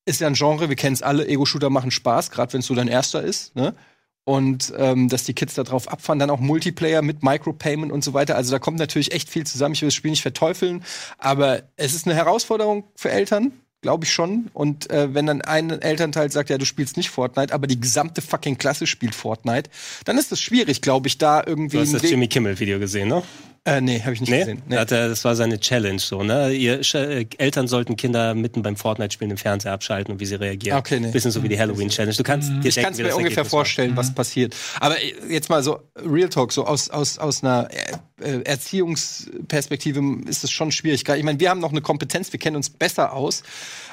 ist ja ein Genre, wir kennen es alle, Ego-Shooter machen Spaß, gerade wenn es so dein erster ist. Ne? Und ähm, dass die Kids da drauf abfahren, dann auch Multiplayer mit Micropayment und so weiter. Also da kommt natürlich echt viel zusammen. Ich will das Spiel nicht verteufeln, aber es ist eine Herausforderung für Eltern, glaube ich schon. Und äh, wenn dann ein Elternteil sagt, ja, du spielst nicht Fortnite, aber die gesamte fucking Klasse spielt Fortnite, dann ist es schwierig, glaube ich, da irgendwie. Du hast das Jimmy Kimmel-Video gesehen, ne? Äh, nee, habe ich nicht Nee? gesehen. Er, das war seine Challenge so, ne? Ihr äh, Eltern sollten Kinder mitten beim Fortnite-Spielen im Fernseher abschalten und wie sie reagieren. Okay, nee. Bisschen so wie die Halloween-Challenge. Du kannst dir Ich kann es mir ungefähr Ergebnis war. vorstellen, was passiert. Aber äh, jetzt mal so Real Talk, so aus, aus, aus einer äh, Erziehungsperspektive ist es schon schwierig. Ich meine, wir haben noch eine Kompetenz, wir kennen uns besser aus.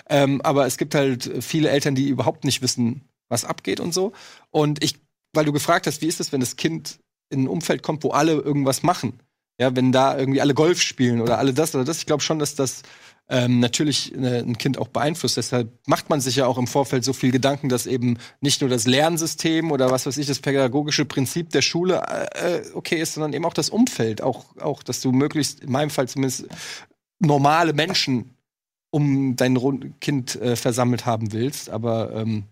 Ähm, aber es gibt halt viele Eltern, die überhaupt nicht wissen, was abgeht und so. Und ich, weil du gefragt hast, wie ist es, wenn das Kind in ein Umfeld kommt, wo alle irgendwas machen? Ja, wenn da irgendwie alle Golf spielen oder alle das oder das. Ich glaube schon, dass das ähm, natürlich äh, ein Kind auch beeinflusst. Deshalb macht man sich ja auch im Vorfeld so viel Gedanken, dass eben nicht nur das Lernsystem oder was weiß ich, das pädagogische Prinzip der Schule äh, okay ist, sondern eben auch das Umfeld. Auch, auch, dass du möglichst, in meinem Fall zumindest, normale Menschen um dein Kind äh, versammelt haben willst. Aber ähm,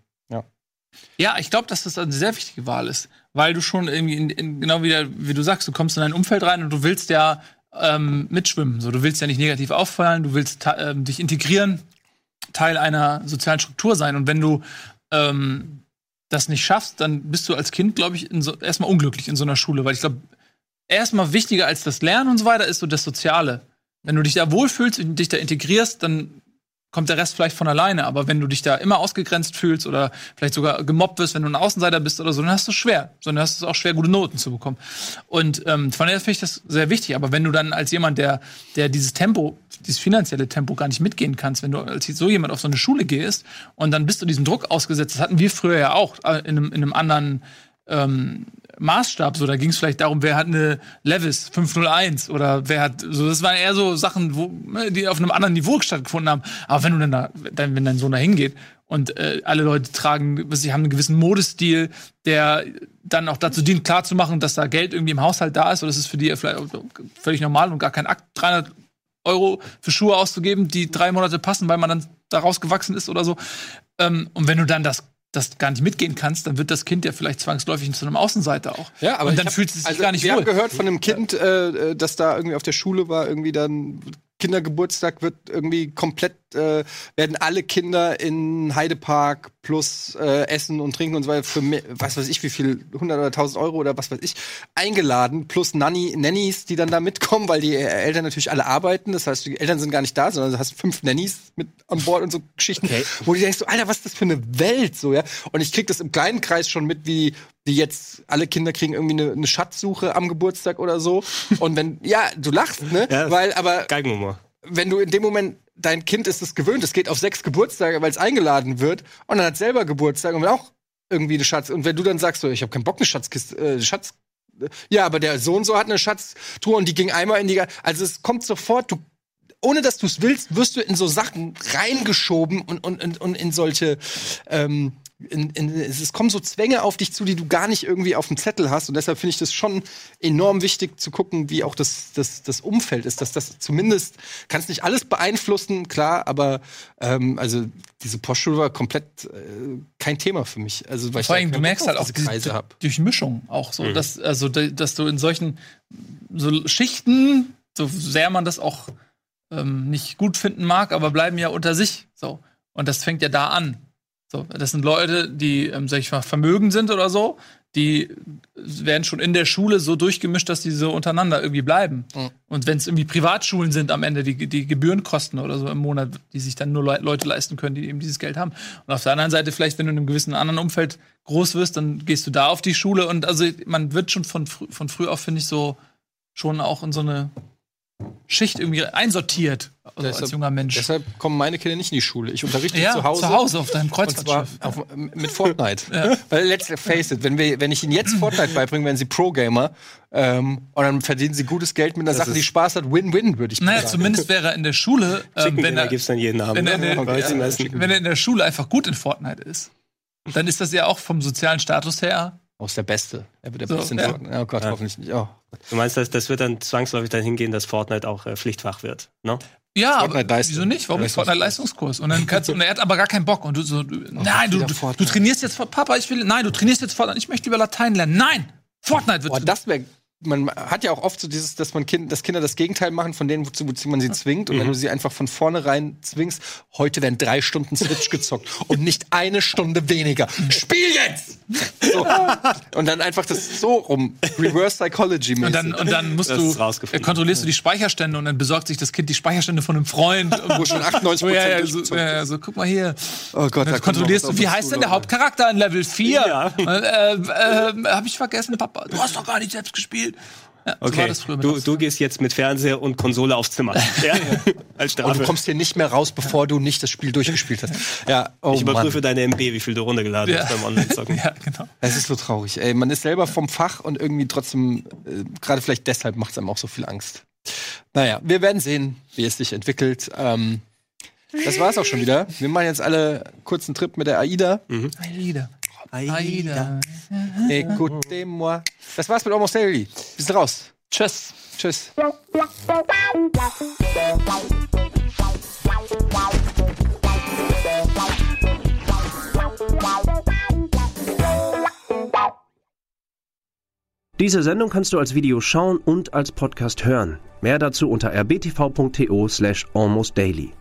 Ja, ich glaube, dass das eine sehr wichtige Wahl ist, weil du schon irgendwie, in, in, genau wie, der, wie du sagst, du kommst in ein Umfeld rein und du willst ja ähm, mitschwimmen. So, du willst ja nicht negativ auffallen, du willst ähm, dich integrieren, Teil einer sozialen Struktur sein. Und wenn du ähm, das nicht schaffst, dann bist du als Kind, glaube ich, so, erstmal unglücklich in so einer Schule, weil ich glaube, erstmal wichtiger als das Lernen und so weiter ist so das Soziale. Wenn du dich da wohlfühlst und dich da integrierst, dann kommt der Rest vielleicht von alleine. Aber wenn du dich da immer ausgegrenzt fühlst oder vielleicht sogar gemobbt wirst, wenn du ein Außenseiter bist oder so, dann hast du es schwer. Sondern hast du es auch schwer, gute Noten zu bekommen. Und ähm, von daher finde ich das sehr wichtig. Aber wenn du dann als jemand, der, der dieses Tempo, dieses finanzielle Tempo gar nicht mitgehen kannst, wenn du als so jemand auf so eine Schule gehst und dann bist du diesem Druck ausgesetzt, das hatten wir früher ja auch äh, in einem, in einem anderen ähm, Maßstab. So, da ging es vielleicht darum, wer hat eine Levis 501 oder wer hat, so, das waren eher so Sachen, wo, die auf einem anderen Niveau stattgefunden haben. Aber wenn du dann da, dann, wenn dein Sohn da hingeht und äh, alle Leute tragen, sie haben einen gewissen Modestil, der dann auch dazu dient, klarzumachen, dass da Geld irgendwie im Haushalt da ist, oder das ist für die vielleicht völlig normal und gar kein Akt, 300 Euro für Schuhe auszugeben, die drei Monate passen, weil man dann daraus gewachsen ist oder so. Ähm, und wenn du dann das das gar nicht mitgehen kannst, dann wird das Kind ja vielleicht zwangsläufig zu einem Außenseiter auch. Ja, aber und dann hab, fühlt es sich also gar nicht wir wohl. haben gehört von einem Kind, äh, das da irgendwie auf der Schule war, irgendwie dann Kindergeburtstag wird irgendwie komplett, äh, werden alle Kinder in Heidepark plus äh, Essen und Trinken und so weiter für mehr, was weiß ich, wie viel, 100 oder 1000 Euro oder was weiß ich, eingeladen, plus Nanny, Nannies, die dann da mitkommen, weil die Eltern natürlich alle arbeiten. Das heißt, die Eltern sind gar nicht da, sondern du hast fünf Nannies mit an Bord und so Geschichten, Okay. wo du denkst, so, Alter, was ist das für eine Welt, so, ja? Und ich krieg das im kleinen Kreis schon mit, wie die jetzt, alle Kinder kriegen irgendwie eine, eine Schatzsuche am Geburtstag oder so. Und wenn, ja, du lachst, ne? Ja. Weil, aber wenn du in dem Moment, dein Kind ist es gewöhnt, es geht auf sechs Geburtstage, weil es eingeladen wird und dann hat selber Geburtstag und will auch irgendwie eine Schatz. Und wenn du dann sagst, so, ich habe keinen Bock, eine Schatzkiste, äh, Schatz. Ja, aber der so und so hat eine Schatztruhe und die ging einmal in die. Also es kommt sofort, du, ohne dass du es willst, wirst du in so Sachen reingeschoben und, und, und, und in solche. Ähm, in, in, es es kommen so Zwänge auf dich zu, die du gar nicht irgendwie auf dem Zettel hast. Und deshalb finde ich das schon enorm wichtig zu gucken, wie auch das, das, das Umfeld ist. Dass das zumindest, kannst nicht alles beeinflussen, klar, aber ähm, also diese Postschule war komplett äh, kein Thema für mich. Also, weil ich Vor allem, du merkst halt auch diese Kreise hab. Durchmischung auch so, dass, also, da- dass du in solchen so Schichten, so sehr man das auch ähm, nicht gut finden mag, aber bleiben ja unter sich. So. Und das fängt ja da an. So, das sind Leute, die, ähm, sag ich mal, vermögend sind oder so, die werden schon in der Schule so durchgemischt, dass die so untereinander irgendwie bleiben. Mhm. Und wenn es irgendwie Privatschulen sind am Ende, die, die Gebührenkosten oder so im Monat, die sich dann nur Le Leute leisten können, die eben dieses Geld haben. Und auf der anderen Seite, vielleicht, wenn du in einem gewissen anderen Umfeld groß wirst, dann gehst du da auf die Schule und also man wird schon von, frü von früh auf, finde ich, so schon auch in so eine Schicht irgendwie einsortiert, also als Deshalb- junger Mensch. Deshalb kommen meine Kinder nicht in die Schule. Ich unterrichte ja, zu Hause. zu Hause auf deinem Kreuzfahrtschiff. auf, mit Fortnite. Weil let's face it, wenn, wir, wenn ich ihnen jetzt Fortnite beibringe, werden sie Pro-Gamer. Ähm, und dann verdienen sie gutes Geld mit einer Sache, ist- die Spaß hat. Win-win, würde ich Naja, sagen. zumindest wäre er in der Schule, ähm, er, gibt's dann jeden er, ne? der, wenn er in der Schule einfach gut in Fortnite ist, dann ist das ja auch vom sozialen Status her. Aus der Beste. Er wird der So, Beste in ja. Fortnite. Oh Gott, hoffentlich nicht. Oh. Du meinst, dass das wird dann zwangsläufig dahin gehen, dass Fortnite auch äh, Pflichtfach wird, ne? Ja, aber wieso nicht? Warum nicht Leistungskurs. Fortnite Leistungskurs? Und dann kannst du, und er hat aber gar keinen Bock. Und du so, du, nein, du, du, Fortnite. du trainierst jetzt, Papa, ich will, nein, du trainierst jetzt Fortnite. Ich möchte lieber Latein lernen. Nein! Fortnite wird Boah, das wäre. Man hat ja auch oft so dieses, dass man kind, dass Kinder das Gegenteil machen von denen, wozu, wozu man sie zwingt. Und wenn du sie einfach von vornherein zwingst, heute werden drei Stunden Switch gezockt [LAUGHS] und nicht eine Stunde weniger. Spiel jetzt! So. Und dann einfach das so rum. Reverse Psychology mäßig. Und dann, und dann musst Das du, äh, kontrollierst du die Speicherstände und dann besorgt sich das Kind die Speicherstände von einem Freund. [LAUGHS] Wo schon 98% Oh, ja, ja, so, ja, so, guck mal hier. oh Gott, Dann da kontrollierst kommt du, wie heißt denn der. Hauptcharakter in Level 4? Ja. Äh, äh, hab ich vergessen, Papa. Du hast doch gar nicht selbst gespielt. Ja, so Okay, du, du gehst jetzt mit Fernseher und Konsole aufs Zimmer. ja? [LAUGHS] Als Und du Strafe. kommst hier nicht mehr raus, bevor du nicht das Spiel durchgespielt hast. Ja, oh ich überprüfe Mann. deine MB, wie viel du runtergeladen Ja. hast beim Online-Zocken. [LAUGHS] Ja, genau. Es ist so traurig. Ey, man ist selber vom Fach und irgendwie trotzdem, äh, gerade vielleicht deshalb macht es einem auch so viel Angst. Naja, wir werden sehen, wie es sich entwickelt. Ähm, das war's auch schon wieder. Wir machen jetzt alle kurzen Trip mit der AIDA. Aida. Aida. Écoutez-moi. Das war's mit Almost Daily. Wir sind raus. Tschüss. Tschüss. Diese Sendung kannst du als Video schauen und als Podcast hören. Mehr dazu unter rbtv.to slash almostdaily.